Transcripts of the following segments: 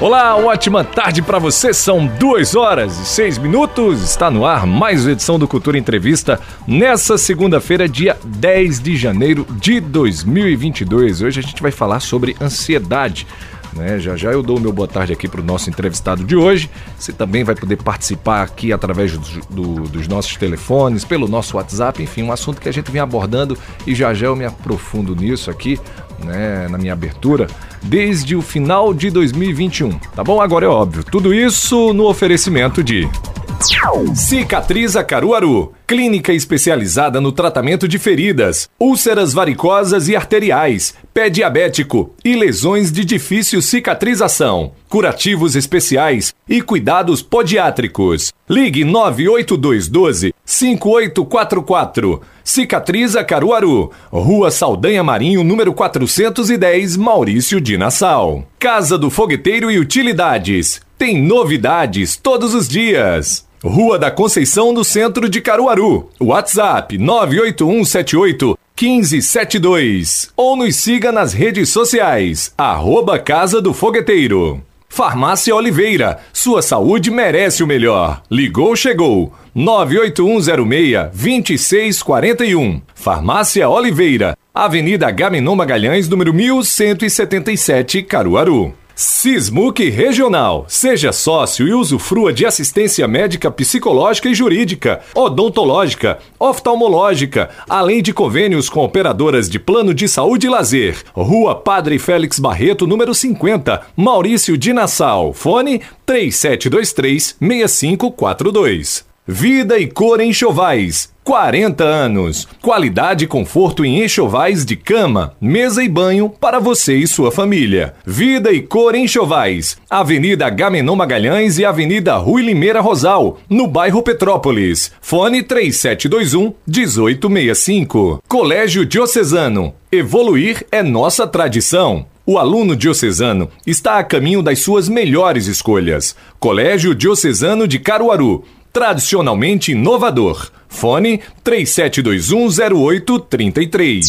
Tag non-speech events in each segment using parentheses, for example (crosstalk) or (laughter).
Olá, ótima tarde para você. São duas horas e seis minutos. Está no ar mais uma edição do Cultura Entrevista nessa segunda-feira, dia 10 de janeiro de 2022. Hoje a gente vai falar sobre ansiedade. Né? Já já eu dou o meu boa tarde aqui para o nosso entrevistado de hoje. Você também vai poder participar aqui através do, do, dos nossos telefones, pelo nosso WhatsApp, enfim, um assunto que a gente vem abordando e já já eu me aprofundo nisso aqui, né, na minha abertura desde o final de 2021. Tá bom? Agora é óbvio. Tudo isso no oferecimento de. Cicatriza Caruaru, clínica especializada no tratamento de feridas, úlceras varicosas e arteriais, pé diabético e lesões de difícil cicatrização, curativos especiais e cuidados podiátricos. Ligue 98212 5844. Cicatriza Caruaru, Rua Saldanha Marinho, número 410, Maurício de Nassau. Casa do Fogueteiro e Utilidades. Tem novidades todos os dias. Rua da Conceição, no centro de Caruaru. WhatsApp 98178 1572. Ou nos siga nas redes sociais. Arroba Casa do Fogueteiro. Farmácia Oliveira. Sua saúde merece o melhor. Ligou, chegou. 98106-2641. Farmácia Oliveira. Avenida Gaminon Magalhães, número 1177, Caruaru. Sismuc Regional. Seja sócio e usufrua de assistência médica, psicológica e jurídica, odontológica, oftalmológica, além de convênios com operadoras de plano de saúde e lazer. Rua Padre Félix Barreto, número 50, Maurício de Nassau. Fone 3723 6542. Vida e cor em chovais. 40 anos. Qualidade e conforto em enxovais de cama, mesa e banho para você e sua família. Vida e cor enxovais. Avenida Gamenon Magalhães e Avenida Rui Limeira Rosal, no bairro Petrópolis. Fone 3721 1865. Colégio Diocesano. Evoluir é nossa tradição. O aluno diocesano está a caminho das suas melhores escolhas. Colégio Diocesano de Caruaru tradicionalmente inovador. Fone 37210833.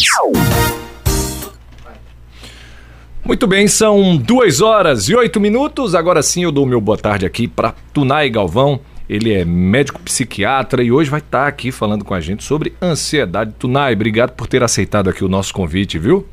Muito bem, são duas horas e oito minutos. Agora sim eu dou meu boa tarde aqui para Tunai Galvão. Ele é médico psiquiatra e hoje vai estar aqui falando com a gente sobre ansiedade. Tunai, obrigado por ter aceitado aqui o nosso convite, viu?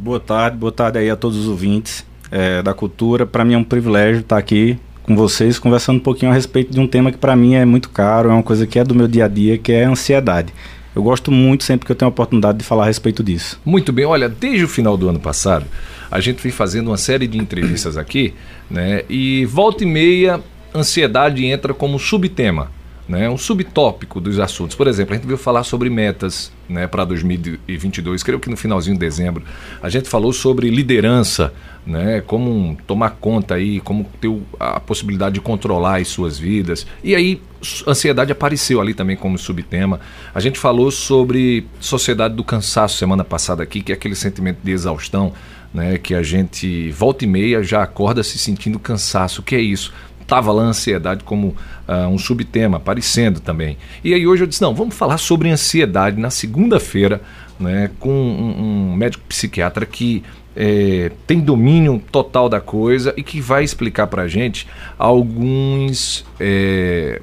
Boa tarde, boa tarde aí a todos os ouvintes é, da cultura. Para mim é um privilégio estar aqui com vocês conversando um pouquinho a respeito de um tema que para mim é muito caro, é uma coisa que é do meu dia a dia, que é a ansiedade. Eu gosto muito sempre que eu tenho a oportunidade de falar a respeito disso. Muito bem, olha, desde o final do ano passado, a gente vem fazendo uma série de entrevistas aqui, né? E volta e meia, ansiedade entra como subtema né, um subtópico dos assuntos. Por exemplo, a gente veio falar sobre metas né, para 2022, creio que no finalzinho de dezembro. A gente falou sobre liderança, né, como tomar conta aí, como ter a possibilidade de controlar as suas vidas. E aí, ansiedade apareceu ali também como subtema. A gente falou sobre sociedade do cansaço semana passada aqui, que é aquele sentimento de exaustão. Né, que a gente volta e meia já acorda se sentindo cansaço. O que é isso? Estava lá a ansiedade como uh, um subtema, aparecendo também. E aí hoje eu disse, não, vamos falar sobre ansiedade na segunda-feira, né, com um, um, médico psiquiatra que é, tem domínio total da coisa e que vai explicar para a gente alguns, é,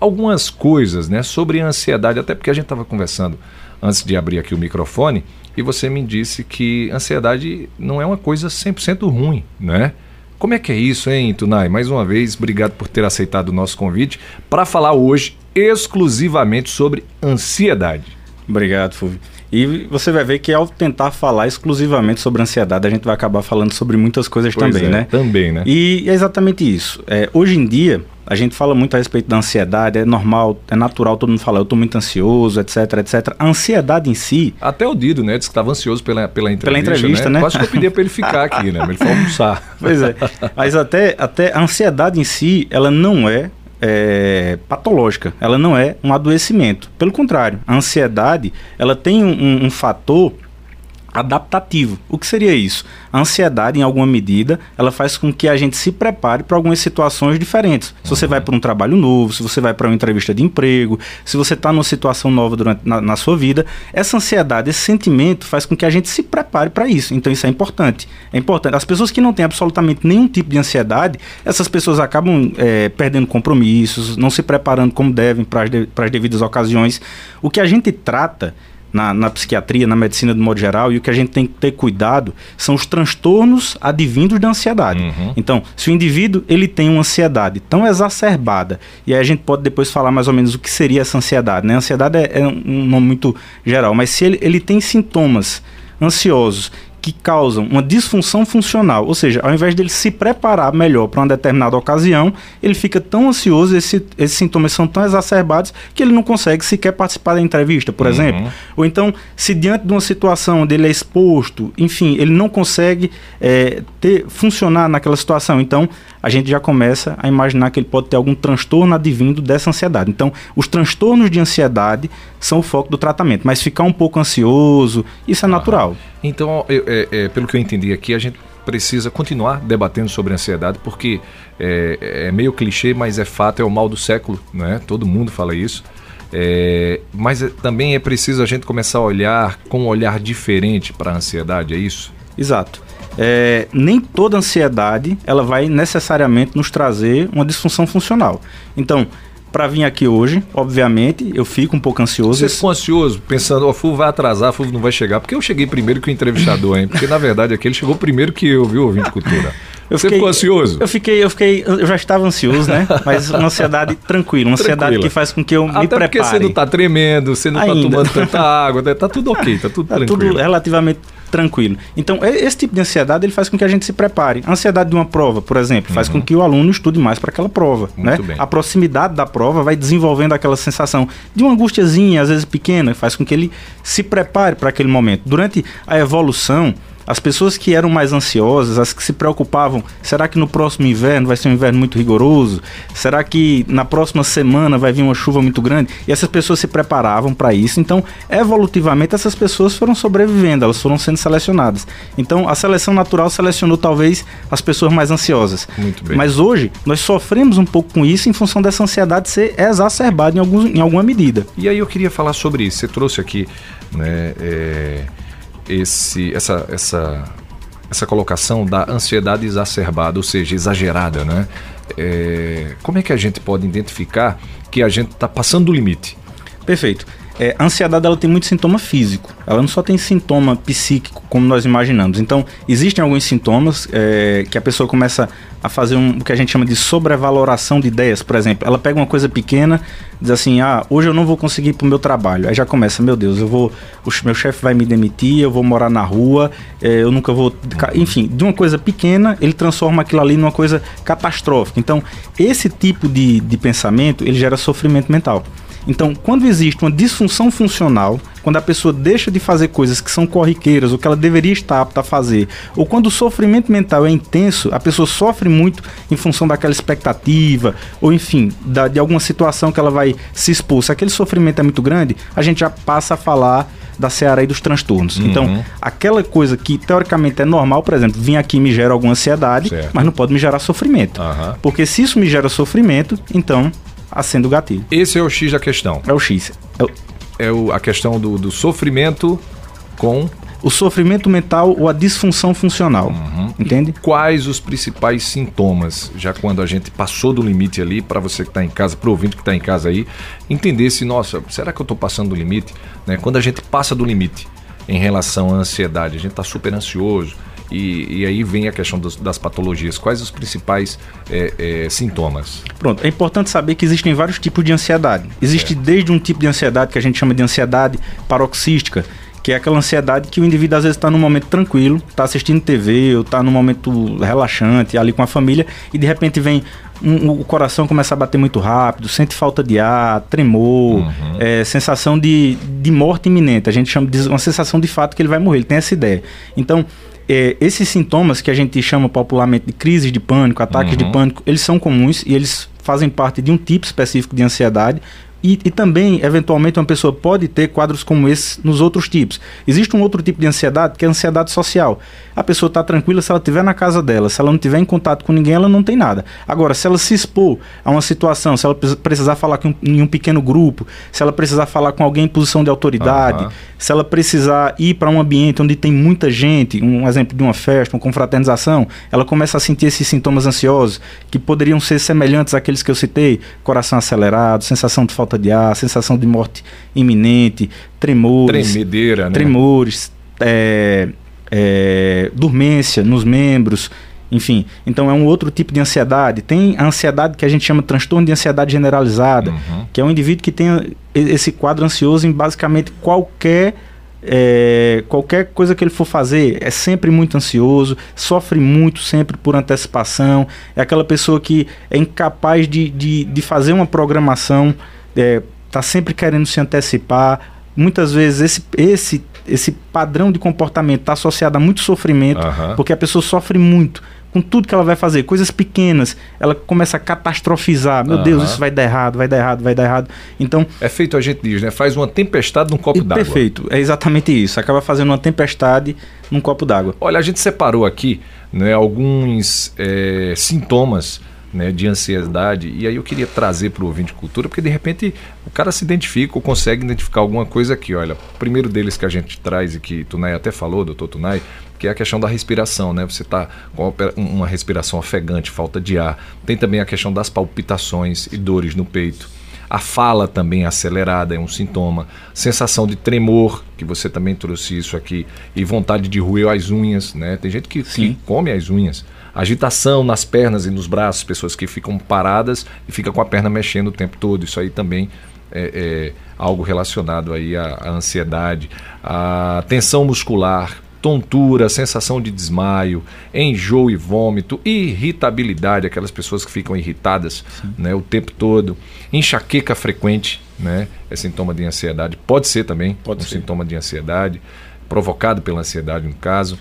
algumas coisas né, sobre a ansiedade, até porque a gente estava conversando antes de abrir aqui o microfone e você me disse que ansiedade não é uma coisa 100% ruim, né? Como é que é isso, hein, Tunai? Mais uma vez, obrigado por ter aceitado o nosso convite para falar hoje exclusivamente sobre ansiedade. Obrigado, Fulvio. E você vai ver que ao tentar falar exclusivamente sobre ansiedade, a gente vai acabar falando sobre muitas coisas pois também, é, né? Também, né? E é exatamente isso. É, hoje em dia, a gente fala muito a respeito da ansiedade, é normal, é natural todo mundo falar, eu estou muito ansioso, etc, etc. A ansiedade em si. Até o Dido, né? Disse que estava ansioso pela, pela entrevista. Pela entrevista, né? né? Quase que eu pedia para ele ficar aqui, né? Mas ele foi (laughs) almoçar. Pois é. Mas até, até a ansiedade em si, ela não é, é, patológica, ela não é um adoecimento. Pelo contrário, a ansiedade ela tem um, um fator adaptativo. O que seria isso? A ansiedade, em alguma medida, ela faz com que a gente se prepare para algumas situações diferentes. Se você vai para um trabalho novo, se você vai para uma entrevista de emprego, se você está numa situação nova durante, na, na, sua vida, essa ansiedade, esse sentimento faz com que a gente se prepare para isso. Então isso é importante. É importante. As pessoas que não têm absolutamente nenhum tipo de ansiedade, essas pessoas acabam é, perdendo compromissos, não se preparando como devem para as de, devidas ocasiões. O que a gente trata na, na, psiquiatria, na medicina de modo geral, e o que a gente tem que ter cuidado são os transtornos advindos da ansiedade. Uhum. Então, se o indivíduo ele tem uma ansiedade tão exacerbada, e aí a gente pode depois falar mais ou menos o que seria essa ansiedade, né? Ansiedade é, é um nome muito geral, mas se ele, ele tem sintomas ansiosos que causam uma disfunção funcional, ou seja, ao invés dele se preparar melhor para uma determinada ocasião, ele fica tão ansioso, esse, esses sintomas são tão exacerbados que ele não consegue sequer participar da entrevista, por uhum. exemplo. Ou então, se diante de uma situação onde ele é exposto, enfim, ele não consegue é, ter, funcionar naquela situação, então a gente já começa a imaginar que ele pode ter algum transtorno advindo dessa ansiedade. Então, os transtornos de ansiedade são o foco do tratamento, mas ficar um pouco ansioso, isso é natural. Então, eu, é, é, pelo que eu entendi aqui, a gente precisa continuar debatendo sobre ansiedade, porque é, é, meio clichê, mas é fato, é o mal do século, né? Todo mundo fala isso. É, mas é, também é preciso a gente começar a olhar com um olhar diferente para a ansiedade, é isso? Exato. É, nem toda ansiedade ela vai necessariamente nos trazer uma disfunção funcional. Então, para vir aqui hoje, obviamente, eu fico um pouco ansioso. Você ficou ansioso, pensando, o oh, Fulvio vai atrasar, Fulvio não vai chegar. Porque eu cheguei primeiro que o entrevistador, hein? Porque na verdade aqui ele chegou primeiro que eu, viu, ouvinte cultura. (laughs) Eu Você fiquei, ficou ansioso? Eu fiquei, eu fiquei, eu já estava ansioso, né? (laughs) Mas uma ansiedade tranquila, uma ansiedade Tranquila. que faz com que eu Até me prepare. Porque você não está tremendo, você não está tomando tanta (laughs) água, né? tá tudo ok, tá tudo tá tranquilo. tudo relativamente tranquilo. Então, esse tipo de ansiedade ele faz com que a gente se prepare. A ansiedade de uma prova, por exemplo, faz uhum. com que o aluno estude mais para aquela prova. Muito né? Bem. A proximidade da prova vai desenvolvendo aquela sensação de uma angustiazinha, às vezes pequena, faz com que ele se prepare para aquele momento. Durante a evolução, as pessoas que eram mais ansiosas, as que se preocupavam, será que no próximo inverno vai ser um inverno muito rigoroso? Será que na próxima semana vai vir uma chuva muito grande? E essas pessoas se preparavam para isso. Então, evolutivamente, essas pessoas foram sobrevivendo, elas foram sendo selecionadas. Então, a seleção natural selecionou talvez as pessoas mais ansiosas. Muito bem. Mas hoje, nós sofremos um pouco com isso em função dessa ansiedade ser exacerbada em, alguns, em alguma medida. E aí eu queria falar sobre isso. Você trouxe aqui, né? É esse, essa, essa, essa colocação da ansiedade exacerbada, ou seja, exagerada, né? É, como é que a gente pode identificar que a gente está passando do limite? Perfeito. É, a ansiedade ela tem muito sintoma físico, ela não só tem sintoma psíquico, como nós imaginamos. Então, existem alguns sintomas é, que a pessoa começa a fazer um, o que a gente chama de sobrevaloração de ideias. Por exemplo, ela pega uma coisa pequena, diz assim: ah, hoje eu não vou conseguir ir para o meu trabalho. Aí já começa: meu Deus, eu vou, o meu chefe vai me demitir, eu vou morar na rua, é, eu nunca vou. Enfim, de uma coisa pequena, ele transforma aquilo ali numa coisa catastrófica. Então, esse tipo de, de pensamento ele gera sofrimento mental. Então, quando existe uma disfunção funcional, quando a pessoa deixa de fazer coisas que são corriqueiras ou que ela deveria estar apta a fazer, ou quando o sofrimento mental é intenso, a pessoa sofre muito em função daquela expectativa, ou enfim, da, de alguma situação que ela vai se expor. Se aquele sofrimento é muito grande, a gente já passa a falar da seara aí dos transtornos. Uhum. Então, aquela coisa que teoricamente é normal, por exemplo, vir aqui me gera alguma ansiedade, certo. mas não pode me gerar sofrimento. Uhum. Porque se isso me gera sofrimento, então acende o gatilho. Esse é o X da questão. É o X. É, o... é o, a questão do, do sofrimento com o sofrimento mental ou a disfunção funcional. Uhum. Entende? E quais os principais sintomas, já quando a gente passou do limite ali, para você que está em casa, para o ouvinte que está em casa aí, entender se, nossa, será que eu estou passando do limite? Né? Quando a gente passa do limite em relação à ansiedade, a gente está super ansioso, e, e, aí vem a questão dos, das patologias. Quais os principais é, é, sintomas? Pronto, é importante saber que existem vários tipos de ansiedade. Existe é. desde um tipo de ansiedade que a gente chama de ansiedade paroxística, que é aquela ansiedade que o indivíduo às vezes está num momento tranquilo, está assistindo TV ou está num momento relaxante ali com a família e de repente vem um, o coração começa a bater muito rápido, sente falta de ar, tremor, uhum. é, sensação de, de morte iminente. A gente chama de uma sensação de fato que ele vai morrer, ele tem essa ideia. Então, é, esses sintomas que a gente chama popularmente de crises de pânico, ataques uhum. de pânico, eles são comuns e eles fazem parte de um tipo específico de ansiedade, e, e, também, eventualmente, uma pessoa pode ter quadros como esse nos outros tipos. Existe um outro tipo de ansiedade, que é a ansiedade social. A pessoa está tranquila se ela estiver na casa dela, se ela não estiver em contato com ninguém, ela não tem nada. Agora, se ela se expor a uma situação, se ela precisar falar com, em um pequeno grupo, se ela precisar falar com alguém em posição de autoridade, uhum. se ela precisar ir para um ambiente onde tem muita gente, um exemplo de uma festa, uma confraternização, ela começa a sentir esses sintomas ansiosos, que poderiam ser semelhantes àqueles que eu citei: coração acelerado, sensação de falta falta de ar, sensação de morte iminente, tremores. Tremedeira, né? Tremores, é, é, dormência nos membros, enfim. Então é um outro tipo de ansiedade. Tem a ansiedade que a gente chama de transtorno de ansiedade generalizada, uhum. que é um indivíduo que tem esse quadro ansioso em basicamente qualquer é, qualquer coisa que ele for fazer é sempre muito ansioso, sofre muito sempre por antecipação, é aquela pessoa que é incapaz de, de, de fazer uma programação é, tá sempre querendo se antecipar. Muitas vezes esse, esse, esse padrão de comportamento está associado a muito sofrimento, uhum. porque a pessoa sofre muito com tudo que ela vai fazer, coisas pequenas, ela começa a catastrofizar. Meu uhum. Deus, isso vai dar errado, vai dar errado, vai dar errado. Então. É feito, a gente diz, né? Faz uma tempestade num copo d'água. Perfeito, é exatamente isso. Acaba fazendo uma tempestade num copo d'água. Olha, a gente separou aqui né, alguns é, sintomas né, de ansiedade. E aí eu queria trazer para o ouvinte de cultura, porque de repente o cara se identifica ou consegue identificar alguma coisa aqui. Olha, o primeiro deles que a gente traz e que Tunai até falou, doutor Tunai, que é a questão da respiração, né? Você está com uma respiração ofegante, falta de ar. Tem também a questão das palpitações e dores no peito. A fala também acelerada é um sintoma. Sensação de tremor, que você também trouxe isso aqui. E vontade de roer as unhas, né? Tem gente que, que come as unhas agitação nas pernas e nos braços, pessoas que ficam paradas e ficam com a perna mexendo o tempo todo. Isso aí também é, é algo relacionado aí à, à, ansiedade, a tensão muscular, tontura, sensação de desmaio, enjoo e vômito, irritabilidade, aquelas pessoas que ficam irritadas né, o tempo todo, enxaqueca frequente, né, é sintoma de ansiedade, pode ser também pode um ser. sintoma de ansiedade, provocado pela ansiedade no caso,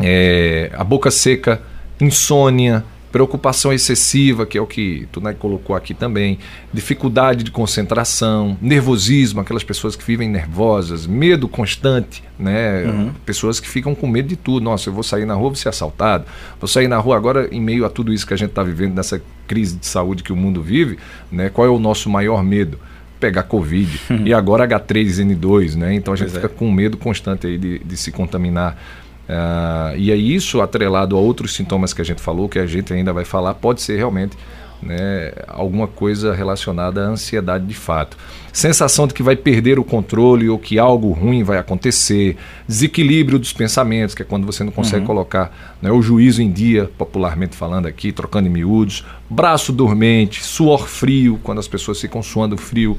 é, a boca seca, insônia, preocupação excessiva, que é o que tu né, colocou aqui também, dificuldade de concentração, nervosismo, aquelas pessoas que vivem nervosas, medo constante, né? Uhum. Pessoas que ficam com medo de tudo. Nossa, eu vou sair na rua, vou ser assaltado. Vou sair na rua agora em meio a tudo isso que a gente está vivendo, nessa crise de saúde que o mundo vive, né? Qual é o nosso maior medo? Pegar Covid. (laughs) E agora H3N2, né? Então a gente pois fica é. com medo constante aí de, de se contaminar Uh, e aí isso atrelado a outros sintomas que a gente falou, que a gente ainda vai falar, pode ser realmente né, alguma coisa relacionada à ansiedade de fato. Sensação de que vai perder o controle ou que algo ruim vai acontecer, desequilíbrio dos pensamentos, que é quando você não consegue uhum. colocar né, o juízo em dia, popularmente falando aqui, trocando em miúdos, braço dormente, suor frio, quando as pessoas ficam suando frio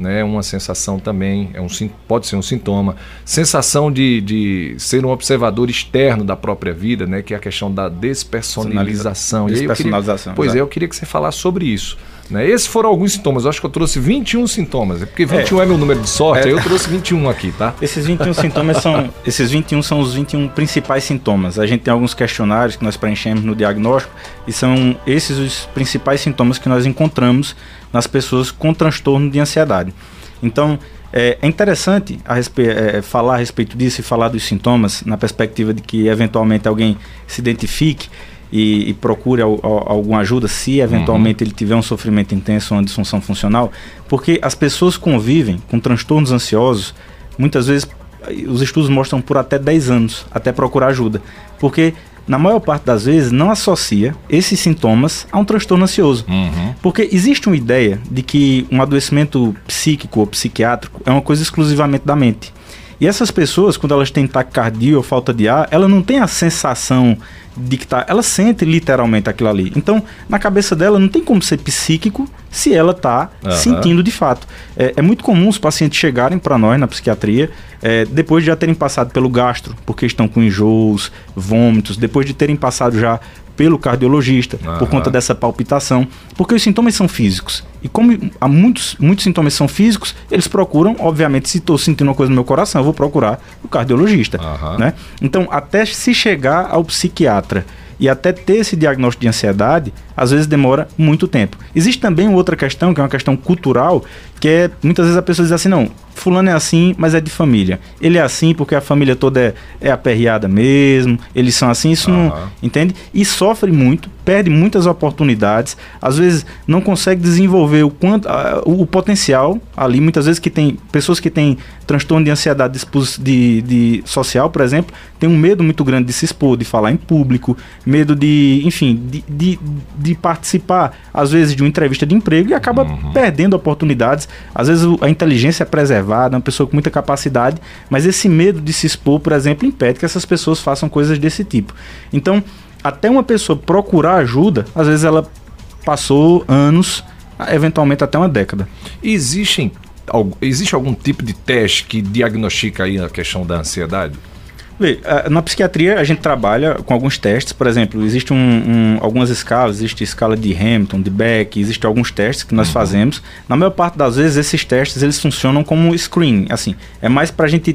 né, uma sensação também, é um, pode ser um sintoma. Sensação de, de ser um observador externo da própria vida, né, que é a questão da despersonalização. Despersonalização. Queria, pois é, eu queria que você falasse sobre isso. Né? Esses foram alguns sintomas. Eu acho que eu trouxe 21 sintomas. É porque 21 é, é meu número de sorte, é. aí eu trouxe 21 aqui, tá? Esses 21 sintomas são. (laughs) Esses 21 são os 21 principais sintomas. A gente tem alguns questionários que nós preenchemos no diagnóstico e são esses os principais sintomas que nós encontramos nas pessoas com transtorno de ansiedade. Então, é, é interessante a é, falar a respeito disso e falar dos sintomas na perspectiva de que eventualmente alguém se identifique e, e procure al, al, alguma ajuda se eventualmente uhum. ele tiver um sofrimento intenso, uma disfunção funcional, porque as pessoas convivem com transtornos ansiosos, muitas vezes os estudos mostram por até 10 anos até procurar ajuda, porque na maior parte das vezes não associa esses sintomas a um transtorno ansioso. Uhum. Porque existe uma ideia de que um adoecimento psíquico ou psiquiátrico é uma coisa exclusivamente da mente. E essas pessoas, quando elas têm taquicardia ou falta de ar, ela não tem a sensação de que tá. Ela sente literalmente aquilo ali. Então, na cabeça dela, não tem como ser psíquico se ela tá uhum. sentindo de fato. É, é, muito comum os pacientes chegarem para nós na psiquiatria é, depois de já terem passado pelo gastro, porque estão com enjoos, vômitos, depois de terem passado já pelo cardiologista uhum. por conta dessa palpitação, porque os sintomas são físicos. E como há muitos, muitos sintomas são físicos, eles procuram, obviamente, se estou sentindo uma coisa no meu coração, eu vou procurar o cardiologista. Uhum. Né? Então, até se chegar ao psiquiatra E até ter esse diagnóstico de ansiedade, às vezes demora muito tempo. Existe também outra questão, que é uma questão cultural, que é muitas vezes a pessoa diz assim: não, fulano é assim, mas é de família. Ele é assim porque a família toda é, é aperreada mesmo, eles são assim, isso uhum. não. Entende? E sofre muito, perde muitas oportunidades, às vezes não consegue desenvolver o, quanto, o, o potencial ali, muitas vezes que tem pessoas que têm transtorno de ansiedade de, de, social, por exemplo, tem um medo muito grande de se expor, de falar em público, medo de, enfim, de, de, de participar, às vezes, de uma entrevista de emprego e acaba uhum. perdendo oportunidades. Às vezes a inteligência é preservada, é uma pessoa com muita capacidade, mas esse medo de se expor, por exemplo, impede que essas pessoas façam coisas desse tipo. Então, até uma pessoa procurar ajuda, às vezes ela passou anos, eventualmente até uma década. Existem existe algum tipo de teste que diagnostica aí a questão da ansiedade? Vê, na psiquiatria a gente trabalha com alguns testes, por exemplo, existe um, um, algumas escalas, existe escala de Hamilton, de Beck, existem alguns testes que nós uhum. fazemos. Na maior parte das vezes esses testes eles funcionam como screen, assim, é mais para a gente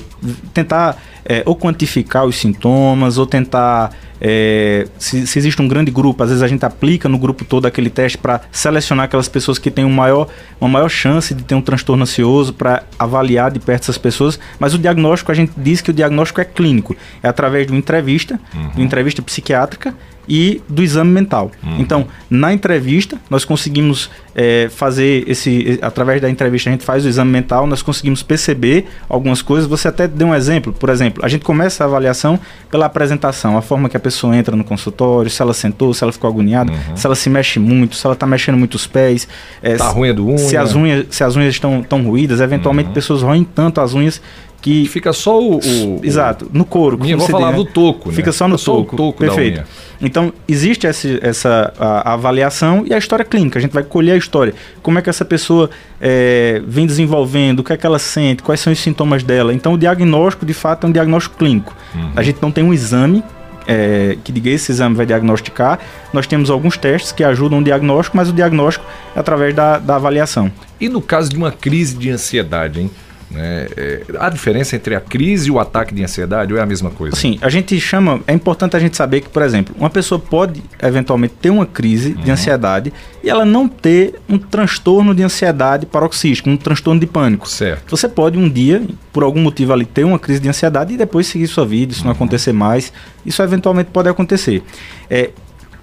tentar é, ou quantificar os sintomas ou tentar é, se, se, existe um grande grupo, às vezes a gente aplica no grupo todo aquele teste para selecionar aquelas pessoas que têm um maior, uma maior chance de ter um transtorno ansioso, para avaliar de perto essas pessoas. Mas o diagnóstico, a gente diz que o diagnóstico é clínico, é através de uma entrevista, uhum. de uma entrevista psiquiátrica e do exame mental. Uhum. Então, na entrevista, nós conseguimos é, fazer esse. Através da entrevista, a gente faz o exame mental, nós conseguimos perceber algumas coisas. Você até deu um exemplo, por exemplo, a gente começa a avaliação pela apresentação, a forma que a pessoa entra no consultório, se ela sentou, se ela ficou agoniada, uhum. se ela se mexe muito, se ela está mexendo muito os pés. É, tá do unha. Se as unhas, se as unhas estão tão ruídas, eventualmente uhum. pessoas roem tanto as unhas que fica só o, o exato no couro. Minha avó falava do toco, né? Fica só no fica toco. Só toco Perfeito. Então existe essa, essa a, a avaliação e a história clínica. A gente vai colher a história. Como é que essa pessoa é, vem desenvolvendo, o que é que ela sente, quais são os sintomas dela. Então o diagnóstico de fato é um diagnóstico clínico. Uhum. A gente não tem um exame é, que diga esse exame vai diagnosticar. Nós temos alguns testes que ajudam o diagnóstico, mas o diagnóstico é através da, da avaliação. E no caso de uma crise de ansiedade, hein? Né? É, há diferença entre a crise e o ataque de ansiedade ou é a mesma coisa? Sim, a gente chama. É importante a gente saber que, por exemplo, uma pessoa pode eventualmente ter uma crise uhum. de ansiedade e ela não ter um transtorno de ansiedade paroxístico, um transtorno de pânico. Certo. Você pode um dia, por algum motivo ali, ter uma crise de ansiedade e depois seguir sua vida, isso uhum. não acontecer mais. Isso eventualmente pode acontecer. É,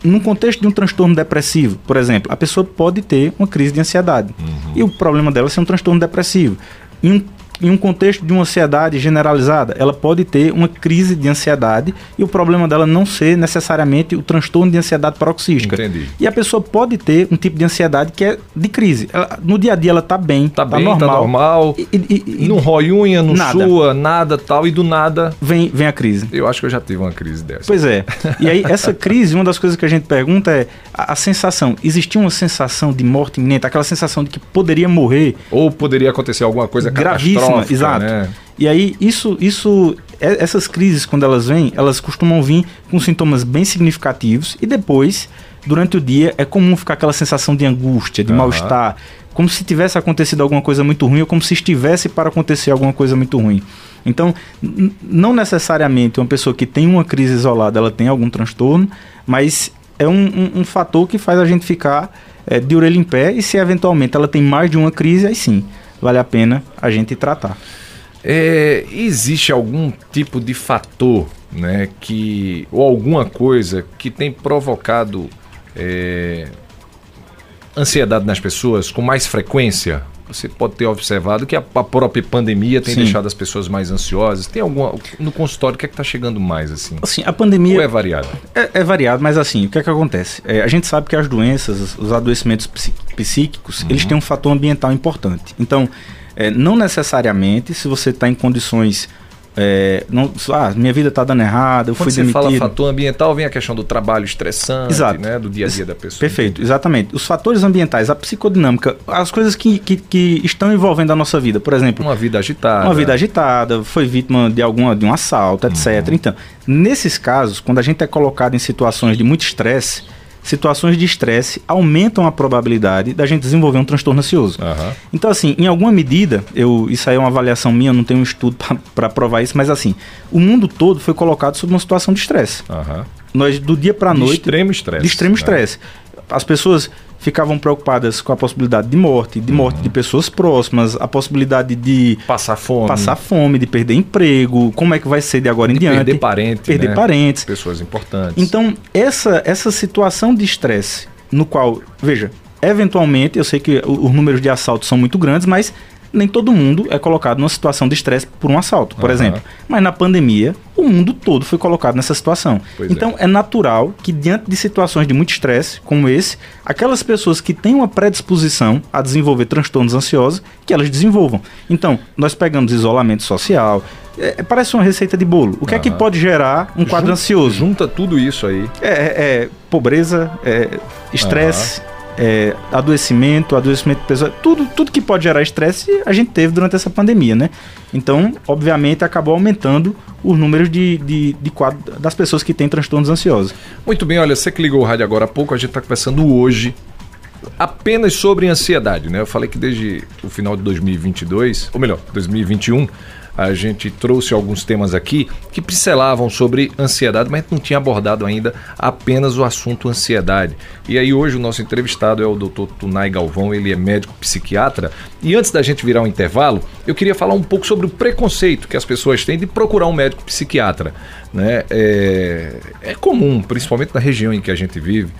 num contexto de um transtorno depressivo, por exemplo, a pessoa pode ter uma crise de ansiedade. Uhum. E o problema dela é ser um transtorno depressivo. Um em um contexto de uma ansiedade generalizada, ela pode ter uma crise de ansiedade e o problema dela não ser necessariamente o transtorno de ansiedade paroxística. Entendi. E a pessoa pode ter um tipo de ansiedade que é de crise. Ela, no dia a dia ela está bem, está tá bem, normal. Tá normal e, e, e, não rói unha, não nada. sua, nada tal, e do nada... Vem, vem a crise. Eu acho que eu já tive uma crise dessa. Pois é. E aí, (laughs) essa crise, uma das coisas que a gente pergunta é a, a sensação. Existia uma sensação de morte iminente, aquela sensação de que poderia morrer. Ou poderia acontecer alguma coisa gravíssima exato. Né? E aí, isso, isso, é, essas crises, quando elas vêm, elas costumam vir com sintomas bem significativos e depois, durante o dia, é comum ficar aquela sensação de angústia, de uhum. mal-estar, como se tivesse acontecido alguma coisa muito ruim ou como se estivesse para acontecer alguma coisa muito ruim. Então, não necessariamente uma pessoa que tem uma crise isolada, ela tem algum transtorno, mas é um, um, um fator que faz a gente ficar é, de orelha em pé e se eventualmente ela tem mais de uma crise, aí sim vale a pena a gente tratar. É, existe algum tipo de fator, né, que ou alguma coisa que tem provocado é, ansiedade nas pessoas com mais frequência? Você pode ter observado que a, a própria pandemia tem Sim. deixado as pessoas mais ansiosas. Tem alguma no consultório o que é que está chegando mais assim? Assim, a pandemia ou é variado? É, é, variado, mas assim, o que é que acontece? É, a gente sabe que as doenças, os adoecimentos psíquicos, uhum. eles têm um fator ambiental importante. Então, é, não necessariamente se você está em condições é, não, ah, minha vida está dando errado, eu Quando fui você demitido. fala fator ambiental, vem a questão do trabalho estressante, Exato. né, do dia a dia da pessoa. Perfeito, exatamente. Os fatores ambientais, a psicodinâmica, as coisas que, que, que, estão envolvendo a nossa vida. Por exemplo, uma vida agitada. Uma vida agitada, foi vítima de alguma de um assalto, etc. Uhum. Então, nesses casos, quando a gente é colocado em situações de muito estresse, situações de estresse aumentam a probabilidade da gente desenvolver um transtorno ansioso. Uhum. Então, assim, em alguma medida, eu, isso aí é uma avaliação minha, não tenho um estudo para provar isso, mas assim, o mundo todo foi colocado sob uma situação de estresse. Uhum. nós do dia para noite. De extremo estresse. De extremo né? estresse. As pessoas ficavam preocupadas com a possibilidade de morte, de morte uhum. de pessoas próximas, a possibilidade de passar fome, passar fome, de perder emprego, como é que vai ser de agora em diante, perder parentes, perder né? parentes, pessoas importantes. Então essa essa situação de estresse no qual, veja, eventualmente eu sei que os números de assaltos são muito grandes, mas nem todo mundo é colocado numa situação de estresse por um assalto, por uhum. exemplo. Mas na pandemia, o mundo todo foi colocado nessa situação. Pois é. então é. é. natural que, diante de situações de muito estresse, como esse, aquelas pessoas que têm uma predisposição a desenvolver transtornos ansiosos, que elas desenvolvam. Então, nós pegamos isolamento social. É, é parece uma receita de bolo. O que uhum. é que pode gerar um quadro junta, ansioso? Junta tudo isso aí. É, é, é pobreza, estresse, uhum é, adoecimento, adoecimento de pessoas, tudo, tudo que pode gerar estresse a gente teve durante essa pandemia, né? Então, obviamente, acabou aumentando os números de, de, de quadro, das pessoas que têm transtornos ansiosos. Muito bem, olha, você que ligou o rádio agora há pouco, a gente está conversando hoje apenas sobre ansiedade, né? Eu falei que desde o final de 2022, ou melhor, 2021, a gente trouxe alguns temas aqui que pincelavam sobre ansiedade, mas não tinha abordado ainda apenas o assunto ansiedade. E aí hoje o nosso entrevistado é o Dr. Tunai Galvão, ele é médico psiquiatra. E antes da gente virar um intervalo, eu queria falar um pouco sobre o preconceito que as pessoas têm de procurar um médico psiquiatra. Né? É, é comum, principalmente na região em que a gente vive,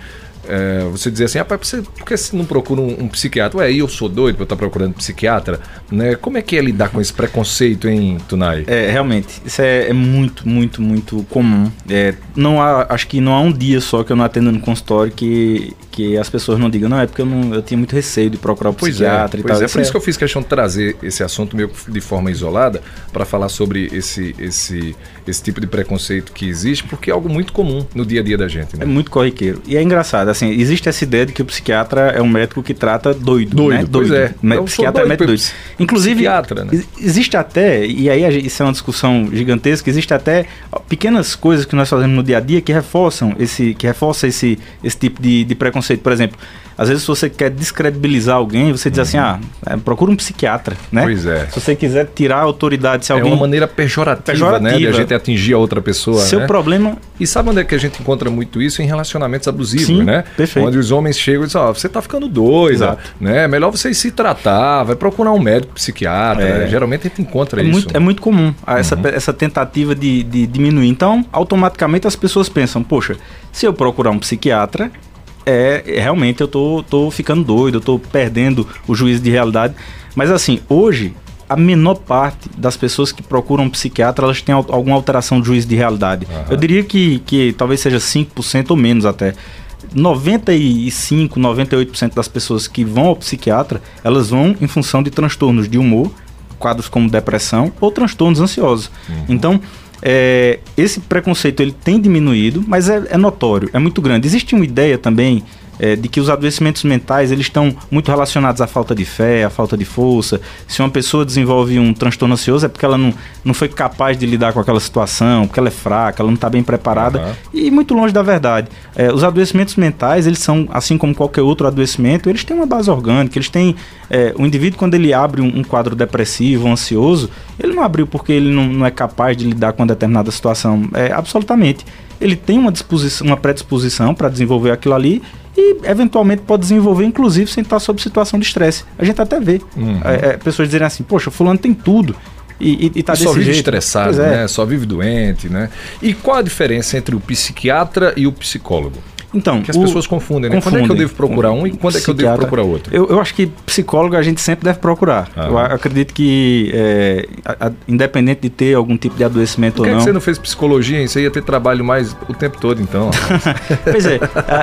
é, você dizer assim, rapaz, você, por que você não procura um, um psiquiatra? Ué, eu sou doido pra estar procurando um psiquiatra? Né? Como é que é lidar com esse preconceito, hein, Tunai? É, realmente, isso é, é muito, muito, muito comum. É, não há, acho que não há um dia só que eu não atendo no consultório que, que as pessoas não digam, não, é porque eu, não, eu tinha muito receio de procurar um pois é, psiquiatra é, e tal. É, por isso que eu fiz questão de trazer esse assunto meio de forma isolada para falar sobre esse, esse, esse tipo de preconceito que existe, porque é algo muito comum no dia a dia da gente. Né? É muito corriqueiro. E é engraçado, assim, existe essa ideia de que o psiquiatra é um médico que trata doido, doido, né? Doido. é. O psiquiatra é médico doido. Inclusive, psiquiatra, né? existe até, e aí isso é uma discussão gigantesca, existe até pequenas coisas que nós fazemos no dia a dia que reforçam esse, que reforça esse, esse tipo de, de preconceito. Por exemplo, às vezes, se você quer descredibilizar alguém, você diz assim, uhum. assim: ah, é, procura um psiquiatra, né? Pois é. Se você quiser tirar a autoridade, se alguém. É uma maneira pejorativa, pejorativa. né? De a gente atingir a outra pessoa. Seu né? problema. E sabe onde é que a gente encontra muito isso? Em relacionamentos abusivos, Sim, né? Perfeito. Onde os homens chegam e dizem: ó, oh, você tá ficando doido, Exato. né? É melhor você se tratar, vai procurar um médico psiquiatra. É. Geralmente a gente encontra é isso. Muito, é muito comum essa, uhum. essa tentativa de, de diminuir. Então, automaticamente as pessoas pensam: poxa, se eu procurar um psiquiatra, é realmente eu tô, tô ficando doido, eu tô perdendo o juízo de realidade. Mas assim, hoje a menor parte das pessoas que procuram um psiquiatra, elas têm alguma alteração de juízo de realidade. Uhum. Eu diria que, que talvez seja 5% ou menos até. 95, 98% das pessoas que vão ao psiquiatra, elas vão em função de transtornos de humor, quadros como depressão ou transtornos ansiosos. Uhum. Então, é, esse preconceito ele tem diminuído, mas é, é notório, é muito grande. Existe uma ideia também é, de que os adoecimentos mentais eles estão muito relacionados à falta de fé, à falta de força. Se uma pessoa desenvolve um transtorno ansioso é porque ela não, não foi capaz de lidar com aquela situação, porque ela é fraca, ela não está bem preparada uhum. e muito longe da verdade. É, os adoecimentos mentais eles são assim como qualquer outro adoecimento, eles têm uma base orgânica, eles têm é, o indivíduo quando ele abre um, um, quadro depressivo, ansioso, ele não abriu porque ele não, não é capaz de lidar com determinada situação, é absolutamente ele tem uma, disposição, uma predisposição para desenvolver aquilo ali e eventualmente pode desenvolver, inclusive, sem estar sob situação de estresse. A gente até vê uhum. é, é, pessoas dizerem assim, poxa, fulano tem tudo. E, e, e tá e só vive jeito. estressado, é. né? Só vive doente, né? E qual a diferença entre o psiquiatra e o psicólogo? Então, que as pessoas confundem, né? Confundem. Quando é que eu devo procurar um e quando é que eu devo procurar outro? Eu, eu acho que psicólogo a gente sempre deve procurar. Ah. Eu acredito que, é, a, a, independente de ter algum tipo de adoecimento Por que ou não. Por que você não fez psicologia? Você ia ter trabalho mais o tempo todo, então. (laughs) pois é,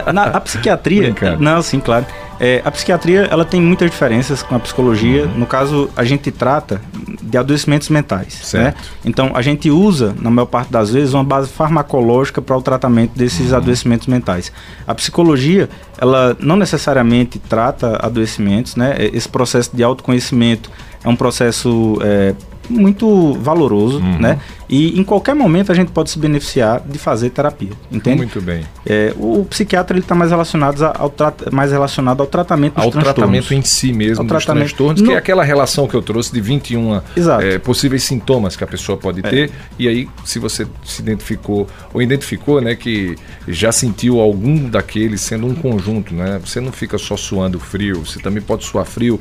a, na, a psiquiatria. Brincando. Não, sim, claro. É, a psiquiatria ela tem muitas diferenças com a psicologia. Uhum. No caso, a gente trata de adoecimentos mentais. Né? Certo. Né? Então, a gente usa, na maior parte das vezes, uma base farmacológica para o tratamento desses uhum. adoecimentos mentais. A psicologia, ela não necessariamente trata adoecimentos, né? Esse processo de autoconhecimento é um processo é, muito valoroso, uhum. né? E em qualquer momento a gente pode se beneficiar de fazer terapia, entende? Muito bem. É, o, psiquiatra ele está mais relacionado ao mais relacionado ao tratamento dos ao tratamento em si mesmo ao dos tratamento transtornos, no... que é aquela relação que eu trouxe de 21 é, possíveis sintomas que a pessoa pode é. ter. E aí, se você se identificou ou identificou, né, que já sentiu algum daqueles sendo um conjunto, né? Você não fica só suando frio, você também pode suar frio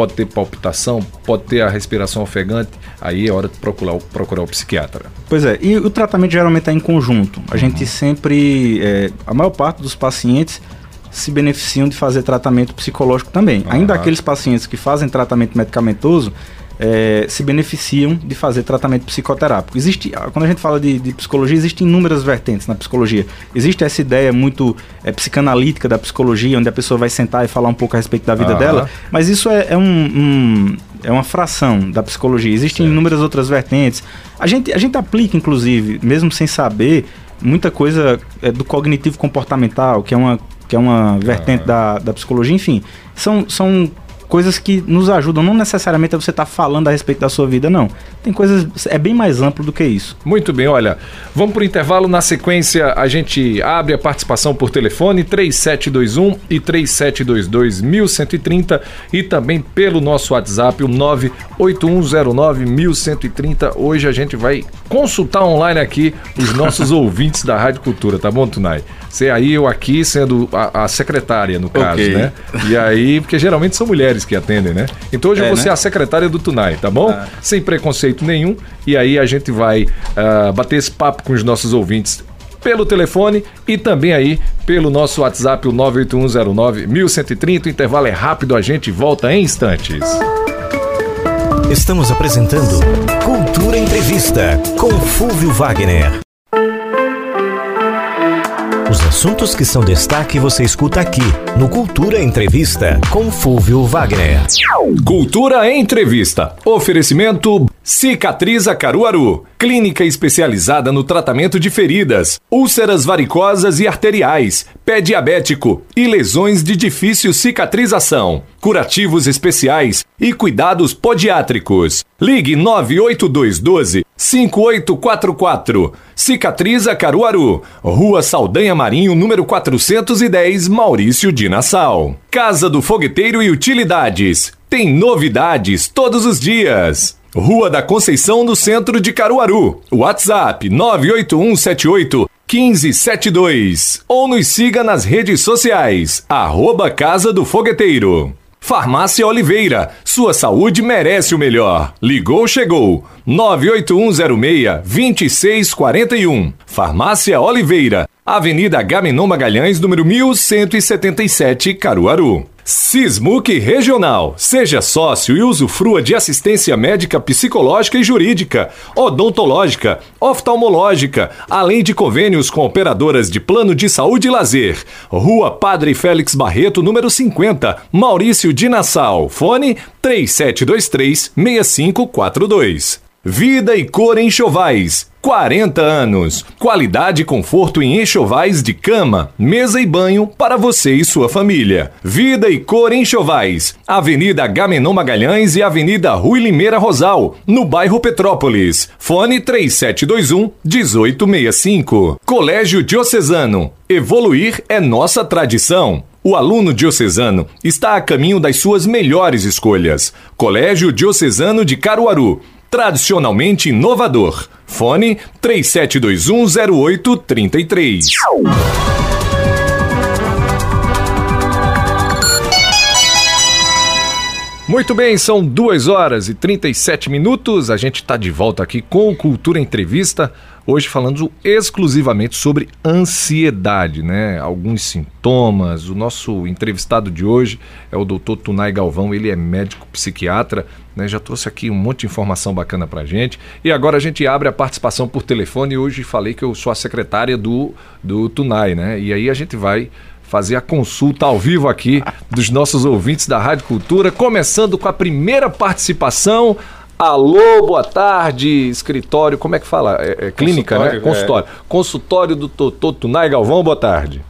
pode ter palpitação, pode ter a respiração ofegante, aí é hora de procurar, procurar o psiquiatra. Pois é, e o tratamento geralmente é em conjunto. A uhum. gente sempre, é, a maior parte dos pacientes se beneficiam de fazer tratamento psicológico também. Uhum. Ainda aqueles pacientes que fazem tratamento medicamentoso, é, se beneficiam de fazer tratamento psicoterápico. Existe, quando a gente fala de, de, psicologia, existem inúmeras vertentes na psicologia. Existe essa ideia muito é, psicanalítica da psicologia, onde a pessoa vai sentar e falar um pouco a respeito da vida dela, mas isso é, é um, um, é uma fração da psicologia. Existem certo. inúmeras outras vertentes. A gente, a gente aplica, inclusive, mesmo sem saber, muita coisa é, do cognitivo comportamental, que é uma que é uma vertente da, da psicologia, enfim, são, são coisas que nos ajudam, não necessariamente a você estar tá falando a respeito da sua vida, não. Tem coisas, é bem mais amplo do que isso. Muito bem, olha, vamos para o intervalo, na sequência a gente abre a participação por telefone 3721 e 3722 1130 e também pelo nosso WhatsApp, o 98109 1130. Hoje a gente vai consultar online aqui os nossos (laughs) ouvintes da Rádio Cultura, tá bom, Tunai? Você aí, eu aqui, sendo a, a secretária, no caso, okay. né? E aí, porque geralmente são mulheres que atendem, né? Então hoje é, eu vou né? ser a secretária do Tunai, tá bom? Ah. Sem preconceito nenhum. E aí a gente vai uh, bater esse papo com os nossos ouvintes pelo telefone e também aí pelo nosso WhatsApp, o 98109 1130. O intervalo é rápido, a gente volta em instantes. Estamos apresentando Cultura Entrevista com Fúvio Wagner. Os assuntos que são destaque você escuta aqui no Cultura Entrevista com Fúvio Wagner. Cultura Entrevista. Oferecimento Cicatriza Caruaru. Clínica especializada no tratamento de feridas, úlceras varicosas e arteriais, pé diabético e lesões de difícil cicatrização. Curativos especiais e cuidados podiátricos. Ligue 98212 5844. Cicatriza Caruaru. Rua Saldanha Marinho, número 410, Maurício de Nassau. Casa do Fogueteiro e Utilidades. Tem novidades todos os dias. Rua da Conceição, no centro de Caruaru. WhatsApp 98178 1572. Ou nos siga nas redes sociais. Arroba Casa do Fogueteiro. Farmácia Oliveira, sua saúde merece o melhor. Ligou, chegou. 98106-2641. Farmácia Oliveira, Avenida Gaminon Magalhães, número 1177, Caruaru. Sismuc Regional. Seja sócio e usufrua de assistência médica psicológica e jurídica, odontológica, oftalmológica, além de convênios com operadoras de plano de saúde e lazer. Rua Padre Félix Barreto, número 50, Maurício de Nassau. Fone 3723 6542. Vida e cor em chovais. 40 anos. Qualidade e conforto em enxovais de cama, mesa e banho para você e sua família. Vida e cor enxovais. Avenida Gamenon Magalhães e Avenida Rui Limeira Rosal, no bairro Petrópolis. Fone 3721 1865. Colégio Diocesano. Evoluir é nossa tradição. O aluno diocesano está a caminho das suas melhores escolhas. Colégio Diocesano de Caruaru tradicionalmente inovador. Fone 37210833. Muito bem, são 2 horas e 37 minutos. A gente está de volta aqui com o Cultura Entrevista. Hoje falando exclusivamente sobre ansiedade, né? Alguns sintomas. O nosso entrevistado de hoje é o Dr. Tunai Galvão, ele é médico psiquiatra, né? Já trouxe aqui um monte de informação bacana pra gente. E agora a gente abre a participação por telefone. Hoje falei que eu sou a secretária do, do Tunai, né? E aí a gente vai fazer a consulta ao vivo aqui dos nossos ouvintes da Rádio Cultura, começando com a primeira participação. Alô, boa tarde, escritório, como é que fala? É, é clínica, né? Consultório. É. Consultório do Totô Tunai Galvão, boa tarde.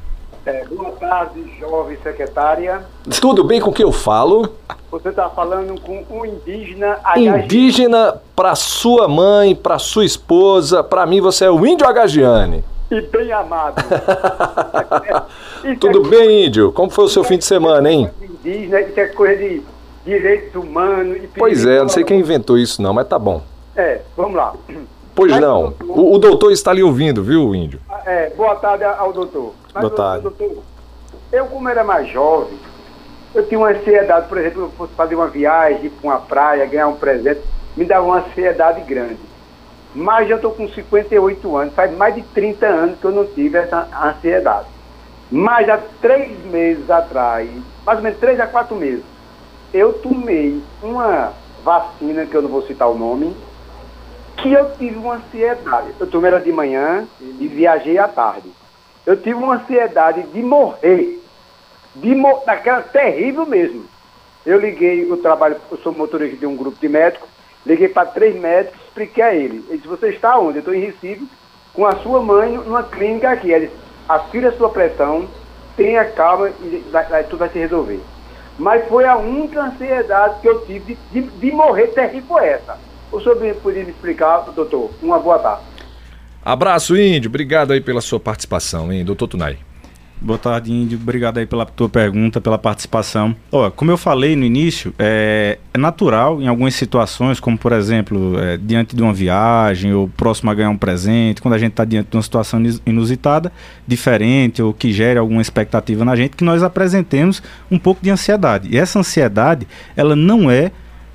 É, boa tarde. jovem secretária. Tudo bem com o que eu falo? Você está falando com um indígena Indígena para sua mãe, para sua esposa, para mim você é o índio Agagiane. E bem amado. (laughs) Tudo é bem, índio? Como foi o seu fim de semana, hein? Indígena, isso é coisa de direitos humanos. E pois é, não sei quem inventou isso não, mas tá bom. É, vamos lá. Pois mas, não. Doutor, o, o, doutor está lhe ouvindo, viu, índio? É, boa tarde ao doutor. Mas, boa tarde. Doutor, eu, como era mais jovem, eu tinha uma ansiedade, por exemplo, eu fosse fazer uma viagem, ir para uma praia, ganhar um presente, me dava uma ansiedade grande. Mas já estou com 58 anos, faz mais de 30 anos que eu não tive essa ansiedade. Mas há três meses atrás, mais ou menos três a quatro meses, eu tomei uma vacina, que eu não vou citar o nome, que eu tive uma ansiedade. Eu tomei ela de manhã e viajei à tarde. Eu tive uma ansiedade de morrer. De mor daquela terrível mesmo. Eu liguei, o trabalho, eu sou motorista de um grupo de médicos, liguei para três médicos, expliquei a ele. Ele disse, você está onde? Eu estou em Recife, com a sua mãe, numa clínica aqui. Ele disse, afira a sua pressão, tenha calma e tudo vai se resolver. Mas foi a única ansiedade que eu tive de, de, morrer terrível essa. O senhor poderia me explicar, doutor? Uma boa tarde. Abraço, Índio. Obrigado aí pela sua participação, hein, doutor Tunai. Boa tarde, Índio. Obrigado aí pela tua pergunta, pela participação. Ó, como eu falei no início, é, é natural em algumas situações, como por exemplo, é, diante de uma viagem ou próximo a ganhar um presente, quando a gente está diante de uma situação inusitada, diferente ou que gere alguma expectativa na gente, que nós apresentemos um pouco de ansiedade. E essa ansiedade, ela não é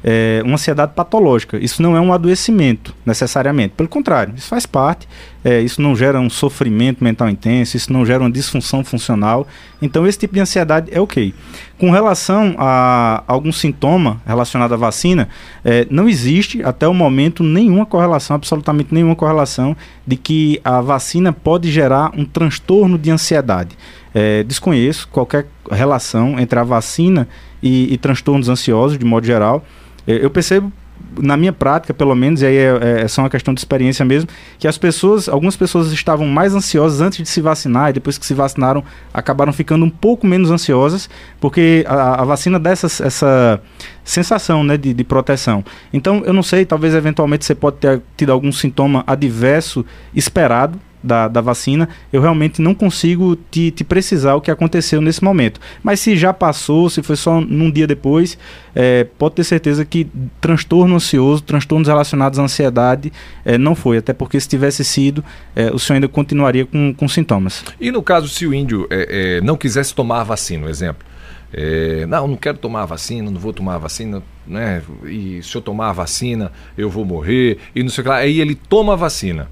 é, uma ansiedade patológica. Isso não é um adoecimento, necessariamente. Pelo contrário, isso faz parte, é, isso não gera um sofrimento mental intenso, isso não gera uma disfunção funcional. Então, esse tipo de ansiedade é ok. Com relação a algum sintoma relacionado à vacina, é, não existe até o momento nenhuma correlação, absolutamente nenhuma correlação, de que a vacina pode gerar um transtorno de ansiedade. É, desconheço qualquer relação entre a vacina e, e transtornos ansiosos, de modo geral. É, eu percebo na minha prática, pelo menos, e aí é, é, só uma questão de experiência mesmo, que as pessoas, algumas pessoas estavam mais ansiosas antes de se vacinar e depois que se vacinaram acabaram ficando um pouco menos ansiosas, porque a, a vacina dá essa, essa sensação né, de, de, proteção. Então, eu não sei, talvez eventualmente você pode ter tido algum sintoma adverso esperado da, da vacina, eu realmente não consigo te, te precisar o que aconteceu nesse momento. Mas se já passou, se foi só num dia depois, é, pode ter certeza que transtorno ansioso, transtornos relacionados à ansiedade, é, não foi. Até porque se tivesse sido, é, o senhor ainda continuaria com, com sintomas. E no caso, se o índio é, é, não quisesse tomar a vacina, um exemplo? É, não, não quero tomar a vacina, não vou tomar a vacina, né? E se eu tomar a vacina, eu vou morrer, e não sei o que lá. Aí ele toma a vacina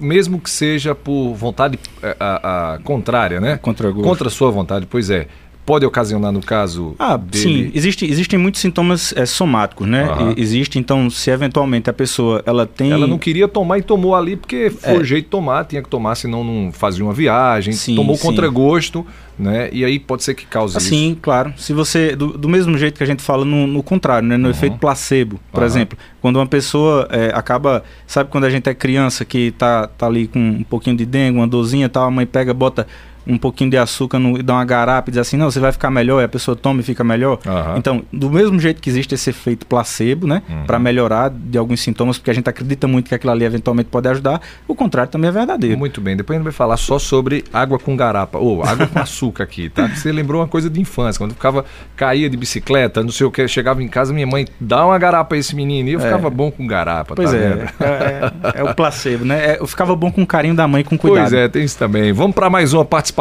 mesmo que seja por vontade a, é, a, a contrária, né? Contra, Contra a sua vontade, pois é pode ocasionar no caso ah, dele... sim existe, existem muitos sintomas é, somáticos né uhum. existe então se eventualmente a pessoa ela tem ela não queria tomar e tomou ali porque foi é. jeito de tomar tinha que tomar senão não fazia uma viagem sim, tomou sim. contra gosto né e aí pode ser que cause assim, isso sim claro se você do, do, mesmo jeito que a gente fala no, no contrário né no uhum. efeito placebo por uhum. exemplo quando uma pessoa é, acaba sabe quando a gente é criança que tá, tá ali com um pouquinho de dengue uma dorzinha tal a mãe pega bota um pouquinho de açúcar no, e dá uma garapa e diz assim, não, você vai ficar melhor, e a pessoa toma e fica melhor. Uhum. Então, do mesmo jeito que existe esse efeito placebo, né, uhum. para melhorar de alguns sintomas, porque a gente acredita muito que aquilo ali eventualmente pode ajudar, o contrário também é verdadeiro. Muito bem, depois a gente vai falar só sobre água com garapa, ou água com (laughs) açúcar aqui, tá? Você lembrou uma coisa de infância, quando eu ficava, caía de bicicleta, não sei o que, chegava em casa, minha mãe, dá uma garapa a esse menino, e eu é. ficava bom com garapa, pois tá é, é, é, é, o placebo, né? É, eu ficava bom com o carinho da mãe, com cuidado. Pois é, tem isso também. Vamos para mais uma participação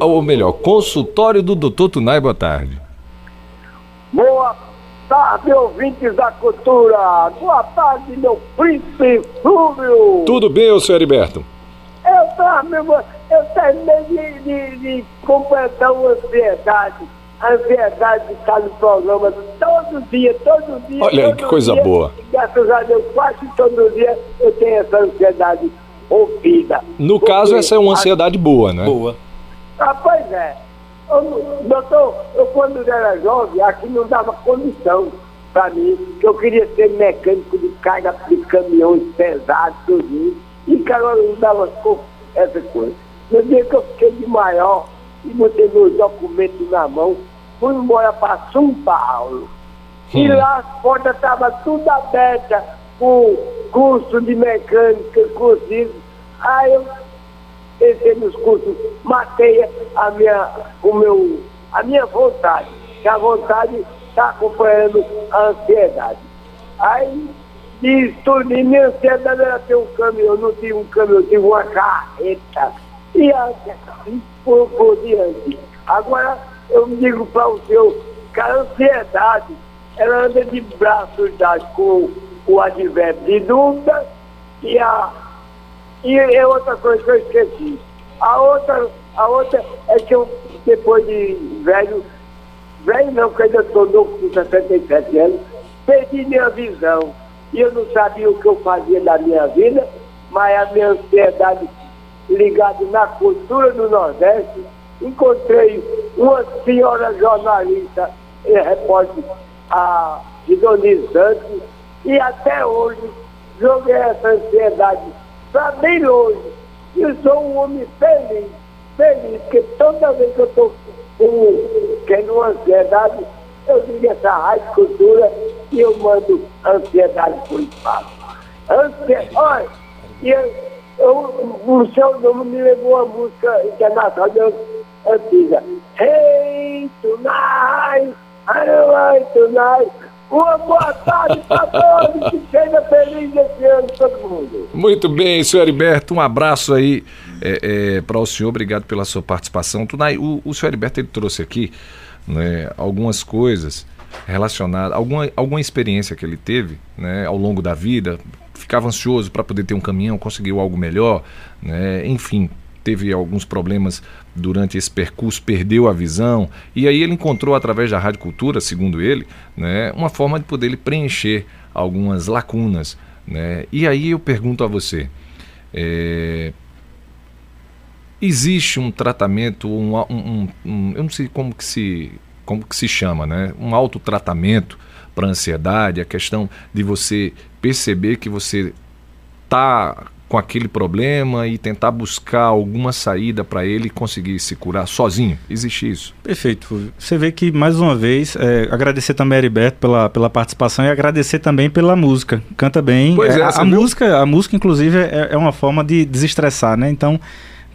ou melhor, consultório do Doutor Tunai, boa tarde. Boa tarde, ouvintes da cultura. Boa tarde, meu príncipe Flúvio. Tudo bem, senhor Heriberto? Eu, meu, eu terminei de, de, de completar uma ansiedade. A ansiedade de estar no programa todo dia, todo dia. Olha aí, que coisa dia, boa. Graças a Deus, quase todo dia eu tenho essa ansiedade ouvida. No caso, essa é uma ansiedade a... boa, né? Boa. Ah, pois é. Eu, doutor, eu quando era jovem, aqui não dava condição para mim, que eu queria ser mecânico de carga de caminhões pesados, tudo E agora não dava essa coisa. No dia que eu fiquei de maior, e botei meus documentos na mão, fui embora para São Paulo. Hum. E lá as portas estavam tudo abertas, com curso de mecânica, cursivo. Aí eu pensei nos cursos, matei a minha, o meu, a minha vontade, que a vontade está acompanhando a ansiedade. Aí disse tudo, e minha ansiedade era ter um caminhão, não tinha um caminhão, tive uma carreta. E assim por, por diante. Agora eu digo para o senhor que a ansiedade, ela anda de braços dados com o advérbio de dúvida e a e é outra coisa que eu esqueci. A outra, a outra é que eu, depois de velho, velho não, porque ainda estou novo com 77 anos, perdi minha visão. E eu não sabia o que eu fazia da minha vida, mas a minha ansiedade ligada na cultura do Nordeste, encontrei uma senhora jornalista e repórter, a idonizante, e até hoje joguei essa ansiedade para bem longe. Eu sou um homem feliz, feliz, porque toda vez que eu estou com uma ansiedade, eu digo essa rádio cultura e eu mando ansiedade por espaço. Ansiedade, olha, e eu, eu, o seu nome me levou a música internacional antiga. Hey, tonight, I don't like tonight. Uma boa tarde para todos, que seja feliz esse ano todo mundo. Muito bem, senhor Heriberto, um abraço aí é, é, para o senhor, obrigado pela sua participação. Tunai, o, o senhor Heriberto ele trouxe aqui né, algumas coisas relacionadas, alguma, alguma experiência que ele teve né, ao longo da vida, ficava ansioso para poder ter um caminhão, conseguiu algo melhor, né, enfim, teve alguns problemas durante esse percurso, perdeu a visão, e aí ele encontrou através da Rádio Cultura, segundo ele, né, uma forma de poder ele preencher algumas lacunas. Né? E aí eu pergunto a você, é, existe um tratamento, um, um, um, eu não sei como que se, como que se chama, né? um autotratamento para ansiedade, a questão de você perceber que você está com aquele problema e tentar buscar alguma saída para ele conseguir se curar sozinho. Existe isso? Perfeito. Você vê que, mais uma vez, é, agradecer também a Heriberto pela, pela participação e agradecer também pela música. Canta bem. Pois é, é a, a música, a música, inclusive, é, é uma forma de desestressar, né? Então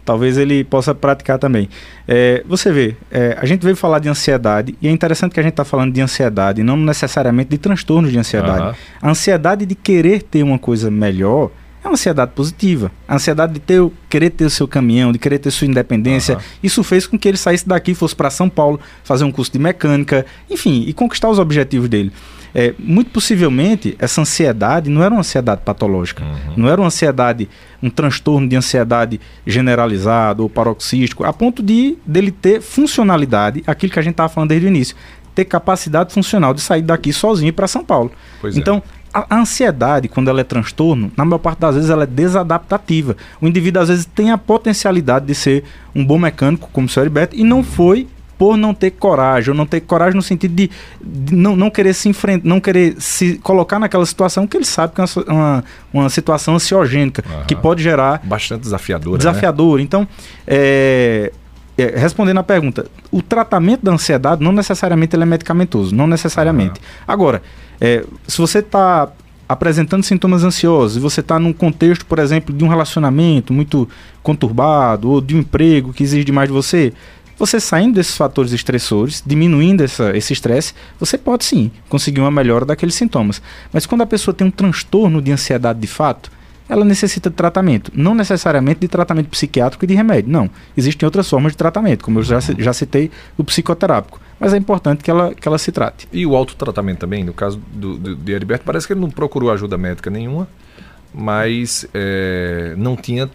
talvez ele possa praticar também. É, você vê, é, a gente veio falar de ansiedade e é interessante que a gente está falando de ansiedade, não necessariamente de transtornos de ansiedade. Uhum. A ansiedade de querer ter uma coisa melhor é uma ansiedade positiva. A ansiedade de ter, querer ter o seu caminhão, de querer ter sua independência. Uhum. Isso fez com que ele saísse daqui, fosse para São Paulo, fazer um curso de mecânica, enfim, e conquistar os objetivos dele. É, muito possivelmente, essa ansiedade não era uma ansiedade patológica. Uhum. Não era uma ansiedade, um transtorno de ansiedade generalizado ou paroxístico, a ponto de dele ter funcionalidade, aquilo que a gente estava falando desde o início. Ter capacidade funcional de sair daqui sozinho para São Paulo. Pois é. então, é a, ansiedade, quando ela é transtorno, na maior parte das vezes ela é desadaptativa. O indivíduo às vezes tem a potencialidade de ser um bom mecânico, como o senhor Heriberto, e não foi por não ter coragem, ou não ter coragem no sentido de, de não, não querer se enfrentar, não querer se colocar naquela situação que ele sabe que é uma, uma, uma situação ansiogênica, uhum. que pode gerar... Bastante desafiadora, Desafiador. Né? Então, é, é, respondendo à pergunta, o tratamento da ansiedade não necessariamente é medicamentoso, não necessariamente. Agora, é, se você está apresentando sintomas ansiosos e você está num contexto, por exemplo, de um relacionamento muito conturbado ou de um emprego que exige demais de você, você saindo desses fatores estressores, diminuindo essa, esse estresse, você pode sim conseguir uma melhora daqueles sintomas. Mas quando a pessoa tem um transtorno de ansiedade de fato, ela necessita de tratamento. Não necessariamente de tratamento psiquiátrico e de remédio, não. Existem outras formas de tratamento, como eu já, já citei, o psicoterápico. Mas é importante que ela, que ela se trate. E o autotratamento também, no caso do, do, de Heriberto, parece que ele não procurou ajuda médica nenhuma, mas é, não tinha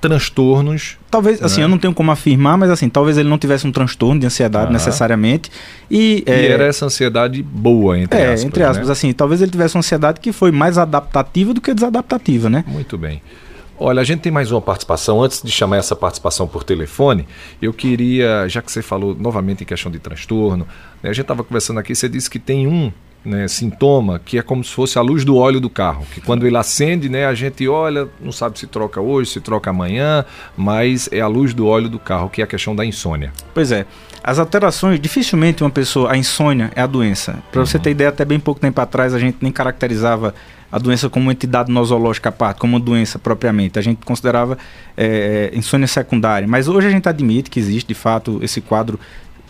transtornos. Talvez, assim, né? eu não tenho como afirmar, mas assim, talvez ele não tivesse um transtorno de ansiedade necessariamente. E, e é, era essa ansiedade boa, entre é, aspas. Entre aspas, né? assim, talvez ele tivesse uma ansiedade que foi mais adaptativa do que desadaptativa, né? Muito bem. Olha, a gente tem mais uma participação. Antes de chamar essa participação por telefone, eu queria, já que você falou novamente em questão de transtorno, né, a gente estava conversando aqui, você disse que tem um né, sintoma que é como se fosse a luz do óleo do carro, que quando ele acende, né, a gente olha, não sabe se troca hoje, se troca amanhã, mas é a luz do óleo do carro, que é a questão da insônia. Pois é. As alterações, dificilmente uma pessoa, a insônia é a doença. Para uhum. você ter ideia, até bem pouco tempo atrás a gente nem caracterizava a doença como uma entidade nosológica à parte, como uma doença propriamente. A gente considerava é, insônia secundária. Mas hoje a gente admite que existe, de fato, esse quadro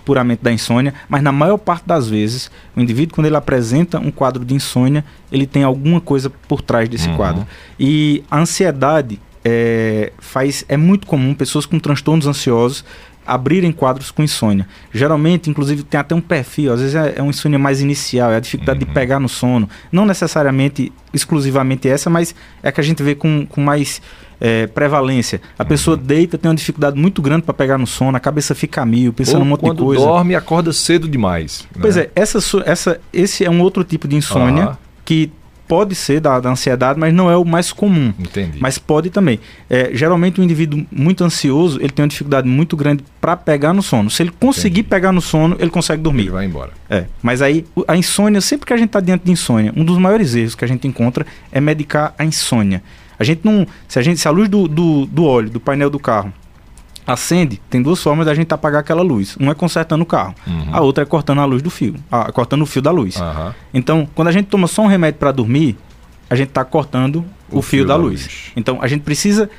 puramente da insônia, mas na maior parte das vezes, o indivíduo, quando ele apresenta um quadro de insônia, ele tem alguma coisa por trás desse uhum. quadro. E a ansiedade é, faz, é muito comum pessoas com transtornos ansiosos abrirem quadros com insônia. Geralmente, inclusive, tem até um perfil, às vezes é, é uma insônia mais inicial, é a dificuldade uhum. de pegar no sono. Não necessariamente exclusivamente essa, mas é que a gente vê com, com mais é, prevalência. A uhum. pessoa deita, tem uma dificuldade muito grande para pegar no sono, a cabeça fica mil, pensando Ou um monte de coisa. Dorme, acorda cedo demais. Pois né? é, essa, essa, esse é um outro tipo de insônia uhum. que pode ser da, da, ansiedade, mas não é o mais comum. Entendi. Mas pode também. É, geralmente, um indivíduo muito ansioso, ele tem uma dificuldade muito grande para pegar no sono. Se ele conseguir Entendi. pegar no sono, ele consegue dormir. Ele vai embora. É. Mas aí, a insônia, sempre que a gente está diante de insônia, um dos maiores erros que a gente encontra é medicar a insônia. A gente não. Se a gente, se a luz do, do, do óleo, do painel do carro, acende, tem duas formas da gente apagar aquela luz. Uma é consertando o carro, uhum. a outra é cortando a luz do fio, a, cortando o fio da luz. Uhum. Então, quando a gente toma só um remédio para dormir, a gente está cortando o, o fio, fio, da, da luz. luz. Então, a gente precisa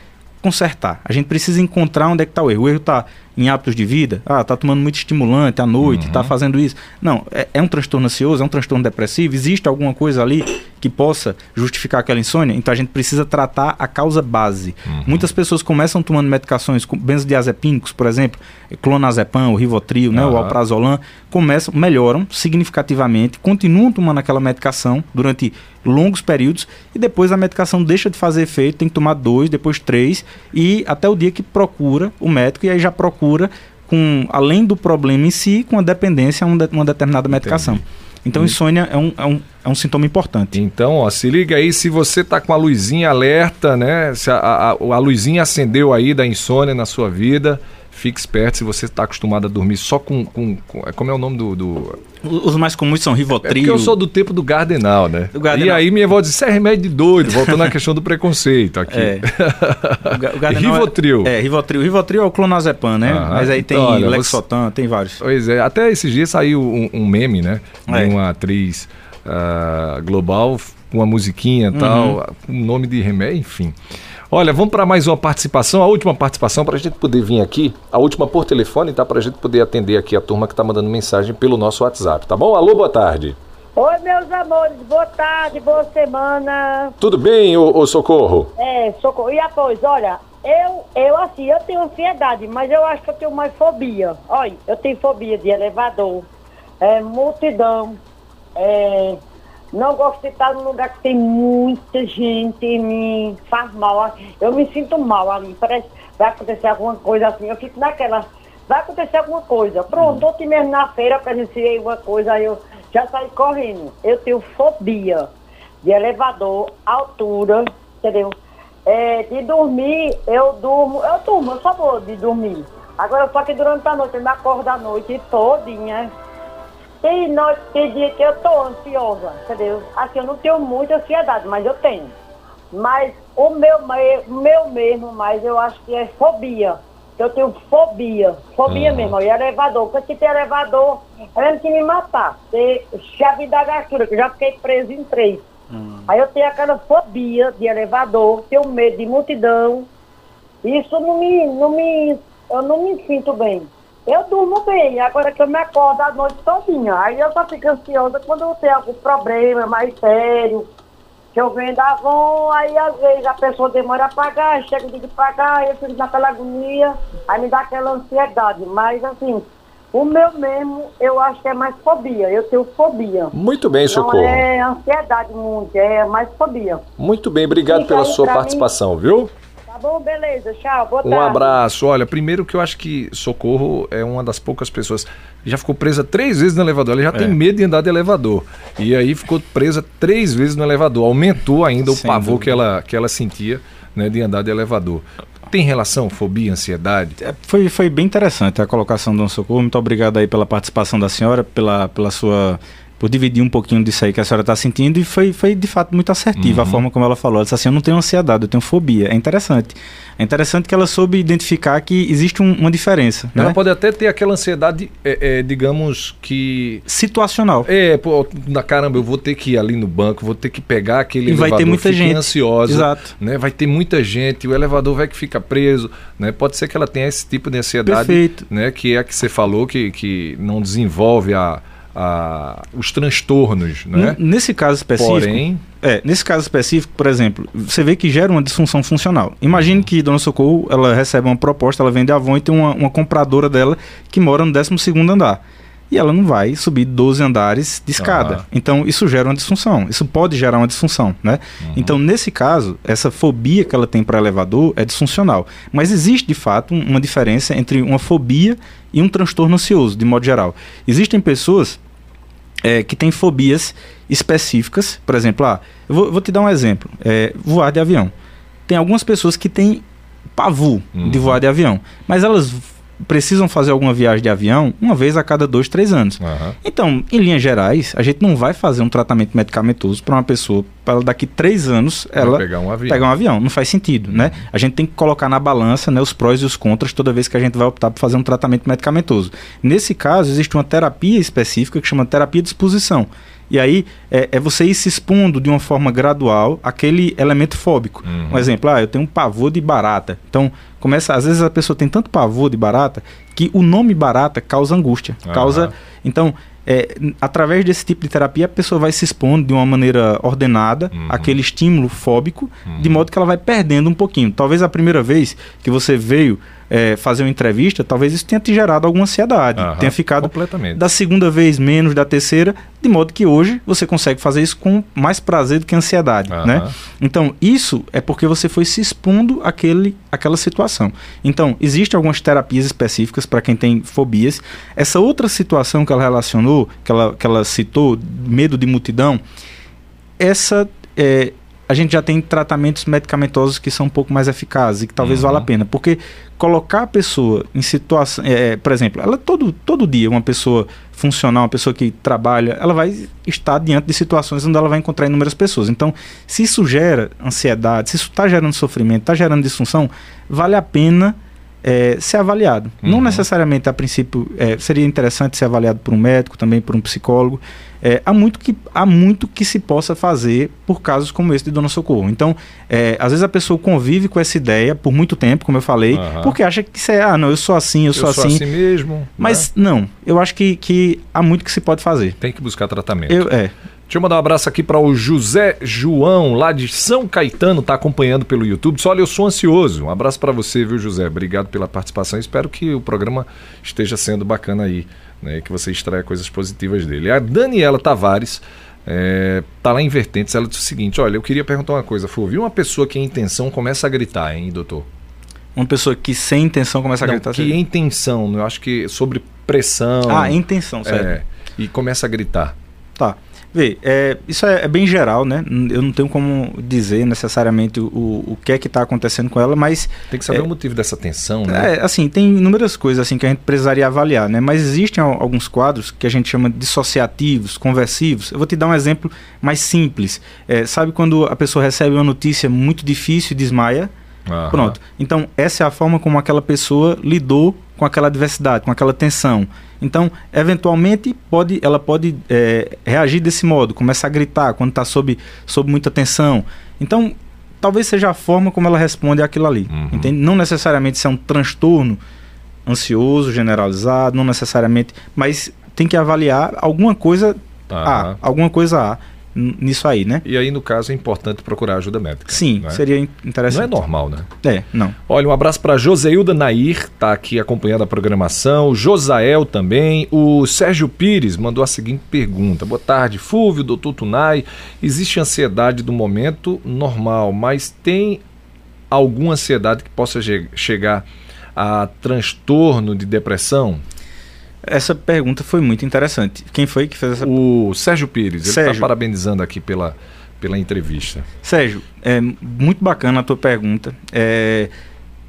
consertar. A gente precisa encontrar onde é que está o erro. O erro está em hábitos de vida. Ah, está tomando muito estimulante à noite, está uhum. fazendo isso. Não, é, é, um transtorno ansioso, é um transtorno depressivo. Existe alguma coisa ali que possa justificar aquela insônia? Então a gente precisa tratar a causa base. Uhum. Muitas pessoas começam tomando medicações com benzodiazepínicos, por exemplo, clonazepam, o Rivotril, uhum. né, o alprazolam, começam, melhoram significativamente, continuam tomando aquela medicação durante longos períodos e depois a medicação deixa de fazer efeito, tem que tomar dois, depois três e até o dia que procura o médico e aí já procura com além do problema em si, com a dependência a uma determinada medicação. Entendi. Então, hum. insônia é um, é, um, é um sintoma importante. Então, ó, se liga aí, se você tá com a luzinha alerta, né? Se a, a, a luzinha acendeu aí da insônia na sua vida, Fique esperto se você está acostumado a dormir só com, com, com, é, Como é o nome do, do. Os mais comuns são Rivotril. É porque eu sou do tempo do Gardenal, né? Do Gardenal. E aí minha avó disse: isso é remédio de doido, voltando à questão do preconceito aqui. É. (laughs) O, Gardenal Rivotril. É, é, Rivotril. Rivotril é o clonazepam, né? Mas aí tem então, Lexotan, você... tem vários. Pois é, até esses dias saiu um, um meme, né? É. De uma atriz uh, global com uma musiquinha e uhum. tal, com um nome de remédio, enfim. Olha, vamos para mais uma participação, a última participação para a gente poder vir aqui, a última por telefone, tá? Para a gente poder atender aqui a turma que está mandando mensagem pelo nosso WhatsApp, tá bom? Alô, boa tarde. Oi, meus amores, boa tarde, boa semana. Tudo bem, ô, ô Socorro? É, Socorro. E após, olha, eu, eu assim, eu tenho ansiedade, mas eu acho que eu tenho mais fobia. Olha, eu tenho fobia de elevador, é, multidão, é, não gosto de estar num lugar que tem muita gente e me faz mal. Eu me sinto mal ali. Parece vai acontecer alguma coisa assim. Eu fico naquela. Vai acontecer alguma coisa. Pronto, ontem mesmo na feira presenciei uma coisa, aí eu já saí correndo. Eu tenho fobia de elevador, altura, entendeu? É, de dormir, eu durmo, eu durmo, eu só vou de dormir. Agora só que durante a noite, eu me acordo a noite todinha tem, noite, tem dia que eu tô ansiosa, entendeu? Assim, eu não tenho muita ansiedade, mas eu tenho. Mas o meu, meu mesmo, mas eu acho que é fobia. Eu tenho fobia, fobia uhum. mesmo. E elevador, porque se tem elevador, é que me matar. Ter chave da gastura, que eu já fiquei preso em três. Uhum. Aí eu tenho aquela fobia de elevador, tenho medo de multidão. Isso não me, não me, eu não me sinto bem. Eu durmo bem, agora que eu me acordo a noite todinha. Aí eu só fico ansiosa quando eu tenho algum problema mais sério, que eu venho da Avon, aí às vezes a pessoa demora a pagar, chega de pagar, eu fico naquela agonia, aí me dá aquela ansiedade. Mas assim, o meu mesmo, eu acho que é mais fobia. Eu tenho fobia. Muito bem, Socorro. Não é ansiedade muito, é mais fobia. Muito bem, obrigado Fica pela sua participação, mim. viu? Bom, beleza. Tchau, boa tarde. Um abraço. Olha, primeiro que eu acho que Socorro é uma das poucas pessoas. Já ficou presa três vezes no elevador. Ela já é. tem medo de andar de elevador. E aí ficou presa três vezes no elevador. Aumentou ainda Sem o pavor que ela, que ela sentia né, de andar de elevador. Tem relação, fobia, ansiedade? É, foi, foi bem interessante a colocação do Socorro. Muito obrigado aí pela participação da senhora, pela, pela sua por dividir um pouquinho disso aí que a senhora está sentindo e foi, foi de fato muito assertiva Uhum. a forma como ela falou. Ela disse assim: Eu não tenho ansiedade, eu tenho fobia. É interessante. É interessante que ela soube identificar que existe um- uma diferença. Ela né? pode até ter aquela ansiedade, é, é, digamos que. Situacional. É, pô, na caramba, eu vou ter que ir ali no banco, vou ter que pegar aquele E vai ter elevador, muita gente. ansiosa. Exato. Né? Vai ter muita gente, o elevador vai que fica preso, né? Pode ser que ela tenha esse tipo de ansiedade, Perfeito. né? Que é a que você falou que, que não desenvolve a, a- os transtornos, né? Nesse caso específico. Porém, É, nesse caso específico, por exemplo, você vê que gera uma disfunção funcional. Imagine que Dona Socorro, ela recebe uma proposta, ela vende Avon e tem uma, uma compradora dela que mora no 12º andar. E ela não vai subir 12 andares de escada. Então, isso gera uma disfunção. Isso pode gerar uma disfunção, né? Então, nesse caso, essa fobia que ela tem para elevador é disfuncional. Mas existe, de fato, um- uma diferença entre uma fobia e um transtorno ansioso, de modo geral. Existem pessoas é, que têm fobias específicas. Por exemplo, ah, eu vou, vou te dar um exemplo: é, voar de avião. Tem algumas pessoas que têm pavor de Uhum. voar de avião, mas elas precisam fazer alguma viagem de avião uma vez a cada dois, três anos. aham, Então, em linhas gerais, a gente não vai fazer um tratamento medicamentoso para uma pessoa para ela daqui três anos ela pegar um avião. pegar um avião. Não faz sentido, né? A gente tem que colocar na balança né, os prós e os contras toda vez que a gente vai optar por fazer um tratamento medicamentoso. Nesse caso, existe uma terapia específica que chama terapia de exposição. E aí é, é você ir se expondo de uma forma gradual aquele elemento fóbico. Uhum. Um exemplo, ah, eu tenho um pavor de barata. Então, começa, às vezes a pessoa tem tanto pavor de barata que o nome barata causa angústia, Aham. causa então, é, através desse tipo de terapia, a pessoa vai se expondo de uma maneira ordenada Uhum. àquele estímulo fóbico, de modo que ela vai perdendo um pouquinho. Talvez a primeira vez que você veio é, fazer uma entrevista, talvez isso tenha te gerado alguma ansiedade, Aham, tenha ficado completamente. da segunda vez menos da terceira, de modo que hoje você consegue fazer isso com mais prazer do que ansiedade, Aham. né? Então, isso é porque você foi se expondo àquele, àquela situação. Então, existem algumas terapias específicas para quem tem fobias. Essa outra situação que ela relacionou, que ela, que ela citou, medo de multidão, essa é, a gente já tem tratamentos medicamentosos que são um pouco mais eficazes e que talvez Uhum. valha a pena. Porque colocar a pessoa em situação. é, por exemplo, ela todo, todo dia, uma pessoa funcional, uma pessoa que trabalha, ela vai estar diante de situações onde ela vai encontrar inúmeras pessoas. Então, se isso gera ansiedade, se isso está gerando sofrimento, está gerando disfunção, vale a pena. É, ser avaliado. Não Uhum. necessariamente, a princípio, é, seria interessante ser avaliado por um médico, também por um psicólogo. É, há, muito que, há muito que se possa fazer por casos como esse de Dona Socorro. Então, é, às vezes a pessoa convive com essa ideia por muito tempo, como eu falei, Aham. porque acha que isso é, ah, não, eu sou assim, eu, Eu sou, sou assim. assim mesmo. Mas né? não, eu acho que, que há muito que se pode fazer. tem que buscar tratamento. Eu, é, Deixa eu mandar um abraço aqui para o José João, lá de São Caetano, tá acompanhando pelo YouTube. Só olha, eu sou ansioso. Um abraço para você, viu, José? Obrigado pela participação. Espero que o programa esteja sendo bacana aí, né? Que você extraia coisas positivas dele. A Daniela Tavares é, tá lá em Vertentes. Ela disse o seguinte: olha, eu queria perguntar uma coisa, Fô. Viu uma pessoa que em intenção começa a gritar, hein, doutor? uma pessoa que sem intenção começa a Não, gritar. que em intenção, eu acho que sobre pressão. Ah, intenção, certo. é, e começa a gritar. Tá. Vê, é, isso é, é bem geral, né? Eu não tenho como dizer necessariamente o, o que é que está acontecendo com ela, mas Tem que saber É. o motivo dessa tensão, né? É, assim, tem inúmeras coisas assim que a gente precisaria avaliar, né? Mas existem al- alguns quadros que a gente chama de dissociativos, conversivos. Eu vou te dar um exemplo mais simples. É, sabe quando a pessoa recebe uma notícia muito difícil e desmaia? Aham. Pronto. Então, essa é a forma como aquela pessoa lidou com aquela adversidade, com aquela tensão. Então, eventualmente, pode, ela pode é, reagir desse modo, começar a gritar quando está sob, sob muita tensão. Então, talvez seja a forma como ela responde àquilo ali. Uhum. Entende? Não necessariamente se é um transtorno ansioso, generalizado, não necessariamente, mas tem que avaliar alguma coisa Aham. há, alguma coisa n- nisso aí, né? E aí, no caso, é importante procurar ajuda médica. Sim, né? seria in- Não interessante. é normal, né? É, não. Olha, um abraço para Joseilda Nair, tá aqui acompanhando a programação. O Josael também. O Sérgio Pires mandou a seguinte pergunta: Boa tarde, Fúvio, doutor Tunai. Existe ansiedade do momento normal, mas tem alguma ansiedade que possa che- chegar a transtorno de depressão? Essa pergunta foi muito interessante. Quem foi que fez essa O Sérgio Pires, ele está parabenizando aqui pela, pela entrevista. Sérgio, é muito bacana a tua pergunta. É,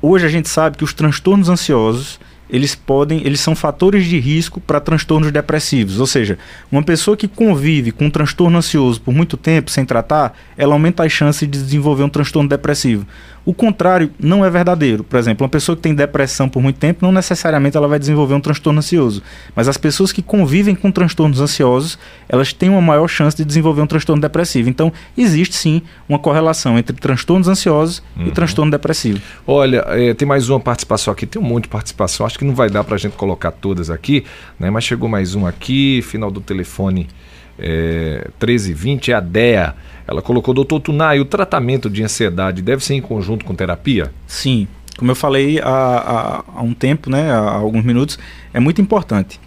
hoje a gente sabe que os transtornos ansiosos eles podem, eles são fatores de risco para transtornos depressivos. Ou seja, uma pessoa que convive com um transtorno ansioso por muito tempo sem tratar, ela aumenta as chances de desenvolver um transtorno depressivo. O contrário não é verdadeiro. Por exemplo, uma pessoa que tem depressão por muito tempo, não necessariamente ela vai desenvolver um transtorno ansioso. Mas as pessoas que convivem com transtornos ansiosos, elas têm uma maior chance de desenvolver um transtorno depressivo. Então, existe sim uma correlação entre transtornos ansiosos uhum. e transtorno depressivo. Olha, é, tem mais uma participação aqui, tem um monte de participação. Acho que não vai dar para a gente colocar todas aqui, né? mas chegou mais um aqui, final do telefone é, 1320, é a DEA. Ela colocou, doutor Tunai, o tratamento de ansiedade deve ser em conjunto com terapia? Sim. Como eu falei há, há, há um tempo, né, há alguns minutos, é muito importante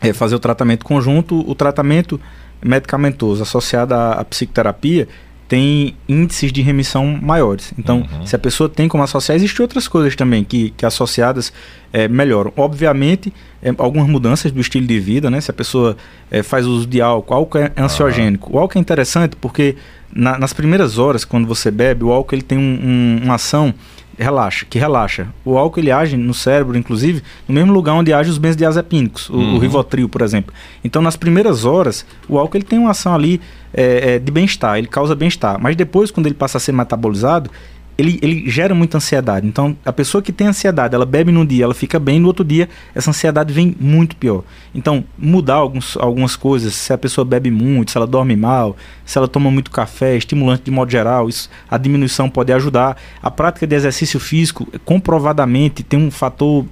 é, fazer o tratamento conjunto. O tratamento medicamentoso associado à, à psicoterapia tem índices de remissão maiores. Então, uhum. se a pessoa tem como associar, existem outras coisas também que, que associadas é, melhoram. Obviamente, é, algumas mudanças do estilo de vida, né? Se a pessoa é, faz uso de álcool, álcool é ansiogênico. Uhum. O álcool é interessante porque na, nas primeiras horas, quando você bebe, o álcool ele tem um, um, uma ação relaxa, que relaxa. O álcool ele age no cérebro, inclusive, no mesmo lugar onde age os benzodiazepínicos, o, uhum. o Rivotril, por exemplo. Então, nas primeiras horas, o álcool ele tem uma ação ali é, é, de bem-estar, ele causa bem-estar. Mas depois, quando ele passa a ser metabolizado, ele, ele gera muita ansiedade. Então, a pessoa que tem ansiedade, ela bebe num dia, ela fica bem, no outro dia, essa ansiedade vem muito pior. Então, mudar alguns, algumas coisas, se a pessoa bebe muito, se ela dorme mal, se ela toma muito café, estimulante de modo geral, isso, a diminuição pode ajudar. A prática de exercício físico, comprovadamente, tem um fator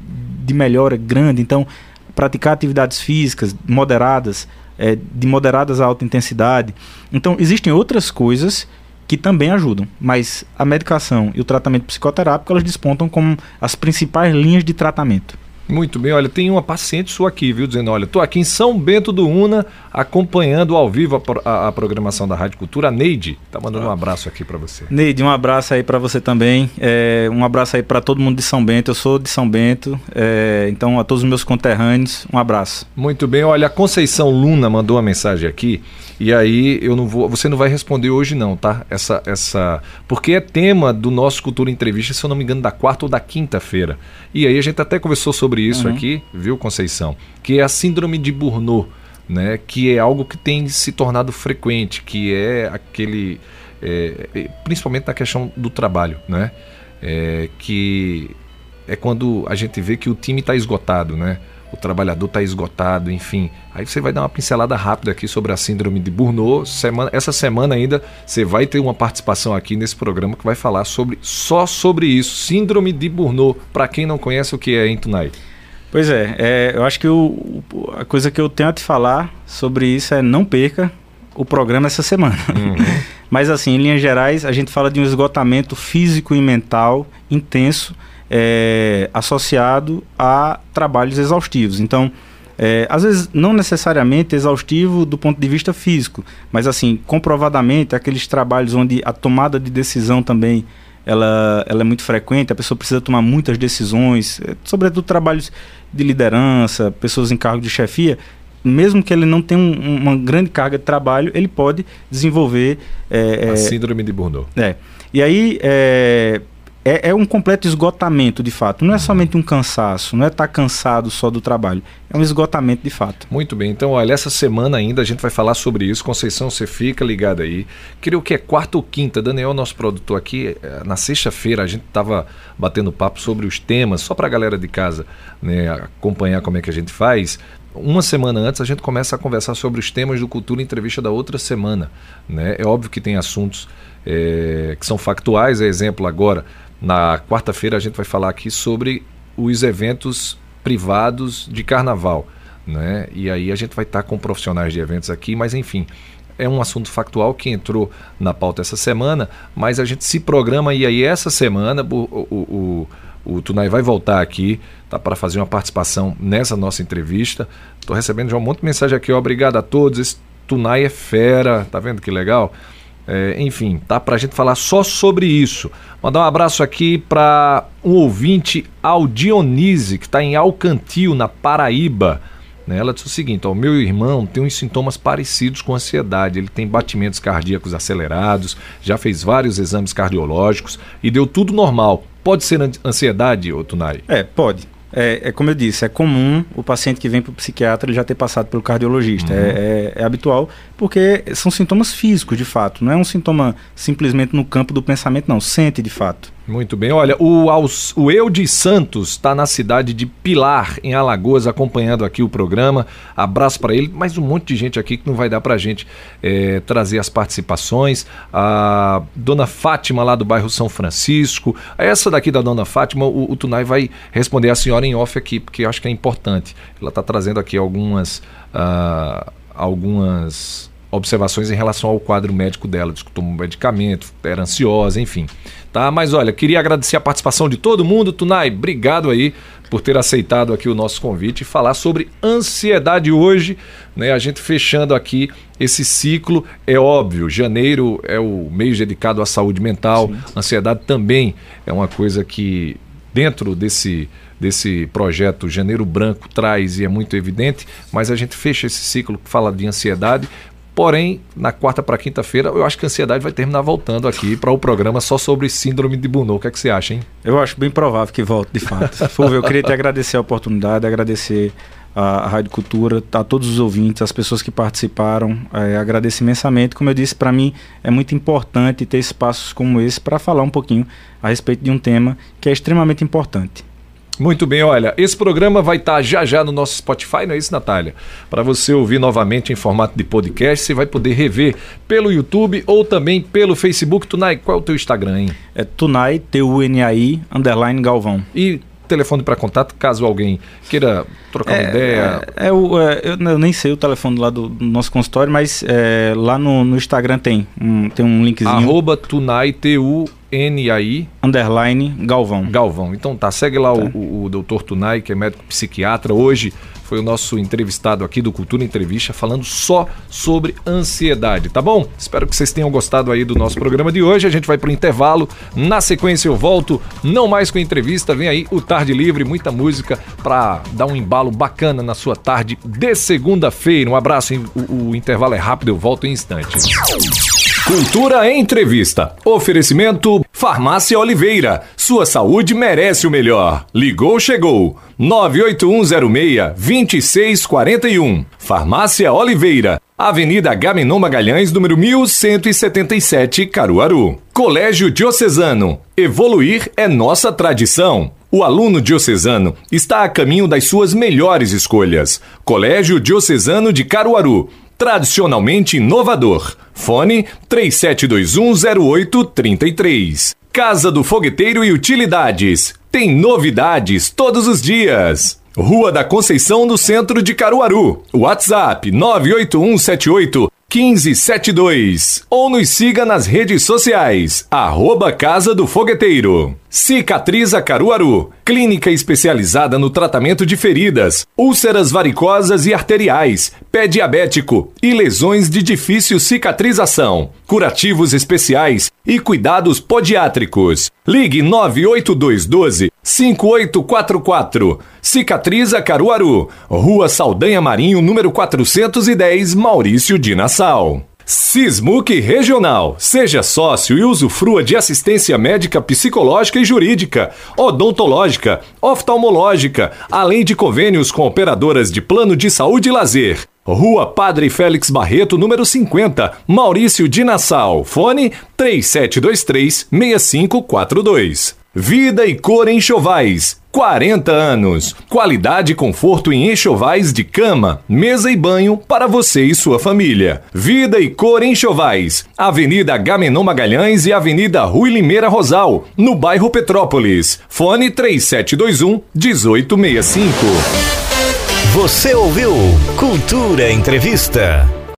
de melhora grande. Então, praticar atividades físicas moderadas, é, de moderadas a alta intensidade. Então, existem outras coisas que também ajudam, mas a medicação e o tratamento psicoterápico elas despontam como as principais linhas de tratamento. Muito bem, olha, tem uma paciente sua aqui, viu, dizendo, olha, estou aqui em São Bento do Una, acompanhando ao vivo a, a, a programação da Rádio Cultura. A Neide tá mandando um abraço aqui para você. Neide, um abraço aí para você também, é, um abraço aí para todo mundo de São Bento, eu sou de São Bento, é, então a todos os meus conterrâneos, um abraço. Muito bem, olha, a Conceição Luna mandou uma mensagem aqui, e aí eu não vou, você não vai responder hoje não, tá? Essa essa porque é tema do nosso Cultura Entrevista, se eu não me engano, da quarta ou da quinta-feira. E aí a gente até conversou sobre isso uhum. aqui, viu, Conceição? Que é a síndrome de Burnout, né? Que é algo que tem se tornado frequente, que é aquele é principalmente na questão do trabalho, né? É, que é quando a gente vê que o time está esgotado, né? o trabalhador está esgotado, enfim. Aí você vai dar uma pincelada rápida aqui sobre a síndrome de Burnout. Semana, essa semana ainda você vai ter uma participação aqui nesse programa que vai falar sobre só sobre isso, síndrome de Burnout. Para quem não conhece o que é, hein, Tunai? Pois é, é, eu acho que o, a coisa que eu tenho a te falar sobre isso é não perca o programa essa semana. Uhum. (laughs) Mas assim, em linhas gerais, a gente fala de um esgotamento físico e mental intenso é, associado a trabalhos exaustivos. Então, é, às vezes não necessariamente exaustivo do ponto de vista físico, mas assim, comprovadamente, aqueles trabalhos onde a tomada de decisão também ela, ela é muito frequente, a pessoa precisa tomar muitas decisões, é, sobretudo trabalhos de liderança, pessoas em cargo de chefia, mesmo que ele não tenha um, uma grande carga de trabalho, ele pode desenvolver... É, a é, síndrome de Burnout. É. E aí, é, é, é, um completo esgotamento de fato. Não é somente um cansaço, não é estar tá cansado só do trabalho. É um esgotamento de fato. Muito bem. Então, olha, essa semana ainda a gente vai falar sobre isso. Conceição, você fica ligado aí. Creio que é quarta ou quinta. Daniel, nosso produtor aqui, eh, na sexta-feira a gente estava batendo papo sobre os temas, só para a galera de casa né, acompanhar como é que a gente faz uma semana antes a gente começa a conversar sobre os temas do Cultura Entrevista da outra semana. Né? É óbvio que tem assuntos é, que são factuais, é exemplo agora na quarta-feira a gente vai falar aqui sobre os eventos privados de carnaval. Né? E aí a gente vai estar com profissionais de eventos aqui, mas enfim, é um assunto factual que entrou na pauta essa semana, mas a gente se programa e aí essa semana o, o, o, o Tunai vai voltar aqui tá, para fazer uma participação nessa nossa entrevista. Estou recebendo já um monte de mensagem aqui, obrigado a todos. Esse Tunai é fera, tá vendo que legal? É, enfim, tá para a gente falar só sobre isso. Mandar um abraço aqui para um ouvinte, ao Dionise, que está em Alcantil, na Paraíba. Né? Ela disse o seguinte: o meu irmão tem uns sintomas parecidos com ansiedade. Ele tem batimentos cardíacos acelerados, já fez vários exames cardiológicos e deu tudo normal. Pode ser ansiedade, Tunari? É, pode. é, é, como eu disse, é comum o paciente que vem para o psiquiatra ele já ter passado pelo cardiologista. Uhum. É, é, é, habitual, porque são sintomas físicos, de fato. Não é um sintoma simplesmente no campo do pensamento, não. Sente de fato. Muito bem. Olha, o, o Eudes Santos está na cidade de Pilar, em Alagoas, acompanhando aqui o programa. Abraço para ele. Mais um monte de gente aqui que não vai dar para a gente é, trazer as participações. A dona Fátima, lá do bairro São Francisco. Essa daqui da dona Fátima, o, o Tunai vai responder a senhora em off aqui, porque eu acho que é importante. Ela está trazendo aqui algumas. Uh, algumas observações em relação ao quadro médico dela, tomou um medicamento, era ansiosa, enfim. Tá? Mas olha, queria agradecer a participação de todo mundo. Tunai, obrigado aí por ter aceitado aqui o nosso convite e falar sobre ansiedade hoje, né? A gente fechando aqui esse ciclo, é óbvio, janeiro é o mês dedicado à saúde mental, Sim. ansiedade também é uma coisa que dentro desse desse projeto Janeiro Branco traz e é muito evidente, mas a gente fecha esse ciclo que fala de ansiedade Porém, na quarta para quinta-feira, eu acho que a ansiedade vai terminar voltando aqui para o programa só sobre síndrome de Bunot. O que, é que você acha, hein? Eu acho bem provável que volte, de fato. (laughs) Fulvio, eu queria te agradecer a oportunidade, agradecer a, a Rádio Cultura, a todos os ouvintes, as pessoas que participaram. É, agradeço imensamente. Como eu disse, para mim é muito importante ter espaços como esse para falar um pouquinho a respeito de um tema que é extremamente importante. Muito bem, olha, esse programa vai estar tá já já no nosso Spotify, não é isso, Natália? Para você ouvir novamente em formato de podcast, você vai poder rever pelo YouTube ou também pelo Facebook. Tunai, qual é o teu Instagram, hein? É Tunai, T-U-N-A-I, underline Galvão. E telefone para contato, caso alguém queira trocar é, uma ideia? É, é, o, é, eu nem sei o telefone lá do, do nosso consultório, mas é, lá no, no, Instagram tem um, tem um linkzinho. Arroba Tunai, T-U-N-A-I. Underline Galvão. Galvão. Então tá, segue lá tá. O, o, o doutor Tunai, que é médico psiquiatra. Hoje foi o nosso entrevistado aqui do Cultura Entrevista, falando só sobre ansiedade, tá bom? Espero que vocês tenham gostado aí do nosso programa de hoje. A gente vai pro intervalo. Na sequência eu volto, não mais com entrevista, vem aí o Tarde Livre, muita música para dar um embalo bacana na sua tarde de segunda-feira. Um abraço, o, o intervalo é rápido, eu volto em instantes. Cultura Entrevista. Oferecimento Farmácia Oliveira. Sua saúde merece o melhor. Ligou, chegou. 98106-2641. Farmácia Oliveira. Avenida Gaminon Magalhães, número 1177, Caruaru. Colégio Diocesano. Evoluir é nossa tradição. O aluno diocesano está a caminho das suas melhores escolhas. Colégio Diocesano de Caruaru tradicionalmente inovador. Fone 37210833. Casa do Fogueteiro e Utilidades. Tem novidades todos os dias. Rua da Conceição, no centro de Caruaru. WhatsApp 98178 1572 ou nos siga nas redes sociais, arroba Casa do Fogueteiro. Cicatriza Caruaru, clínica especializada no tratamento de feridas, úlceras varicosas e arteriais, pé diabético e lesões de difícil cicatrização, curativos especiais e cuidados podiátricos. Ligue 98212 5844. Cicatriza Caruaru, Rua Saldanha Marinho, número 410, Maurício de Nassau. Sismuc Regional. Seja sócio e usufrua de assistência médica, psicológica e jurídica, odontológica, oftalmológica, além de convênios com operadoras de plano de saúde e lazer. Rua Padre Félix Barreto, número 50, Maurício de Nassau. Fone 3723 6542. Vida e cor em chovais. 40 anos. Qualidade e conforto em enxovais de cama, mesa e banho para você e sua família. Vida e cor enxovais. Avenida Gamenon Magalhães e Avenida Rui Limeira Rosal, no bairro Petrópolis. Fone 3721 1865. Você ouviu Cultura Entrevista.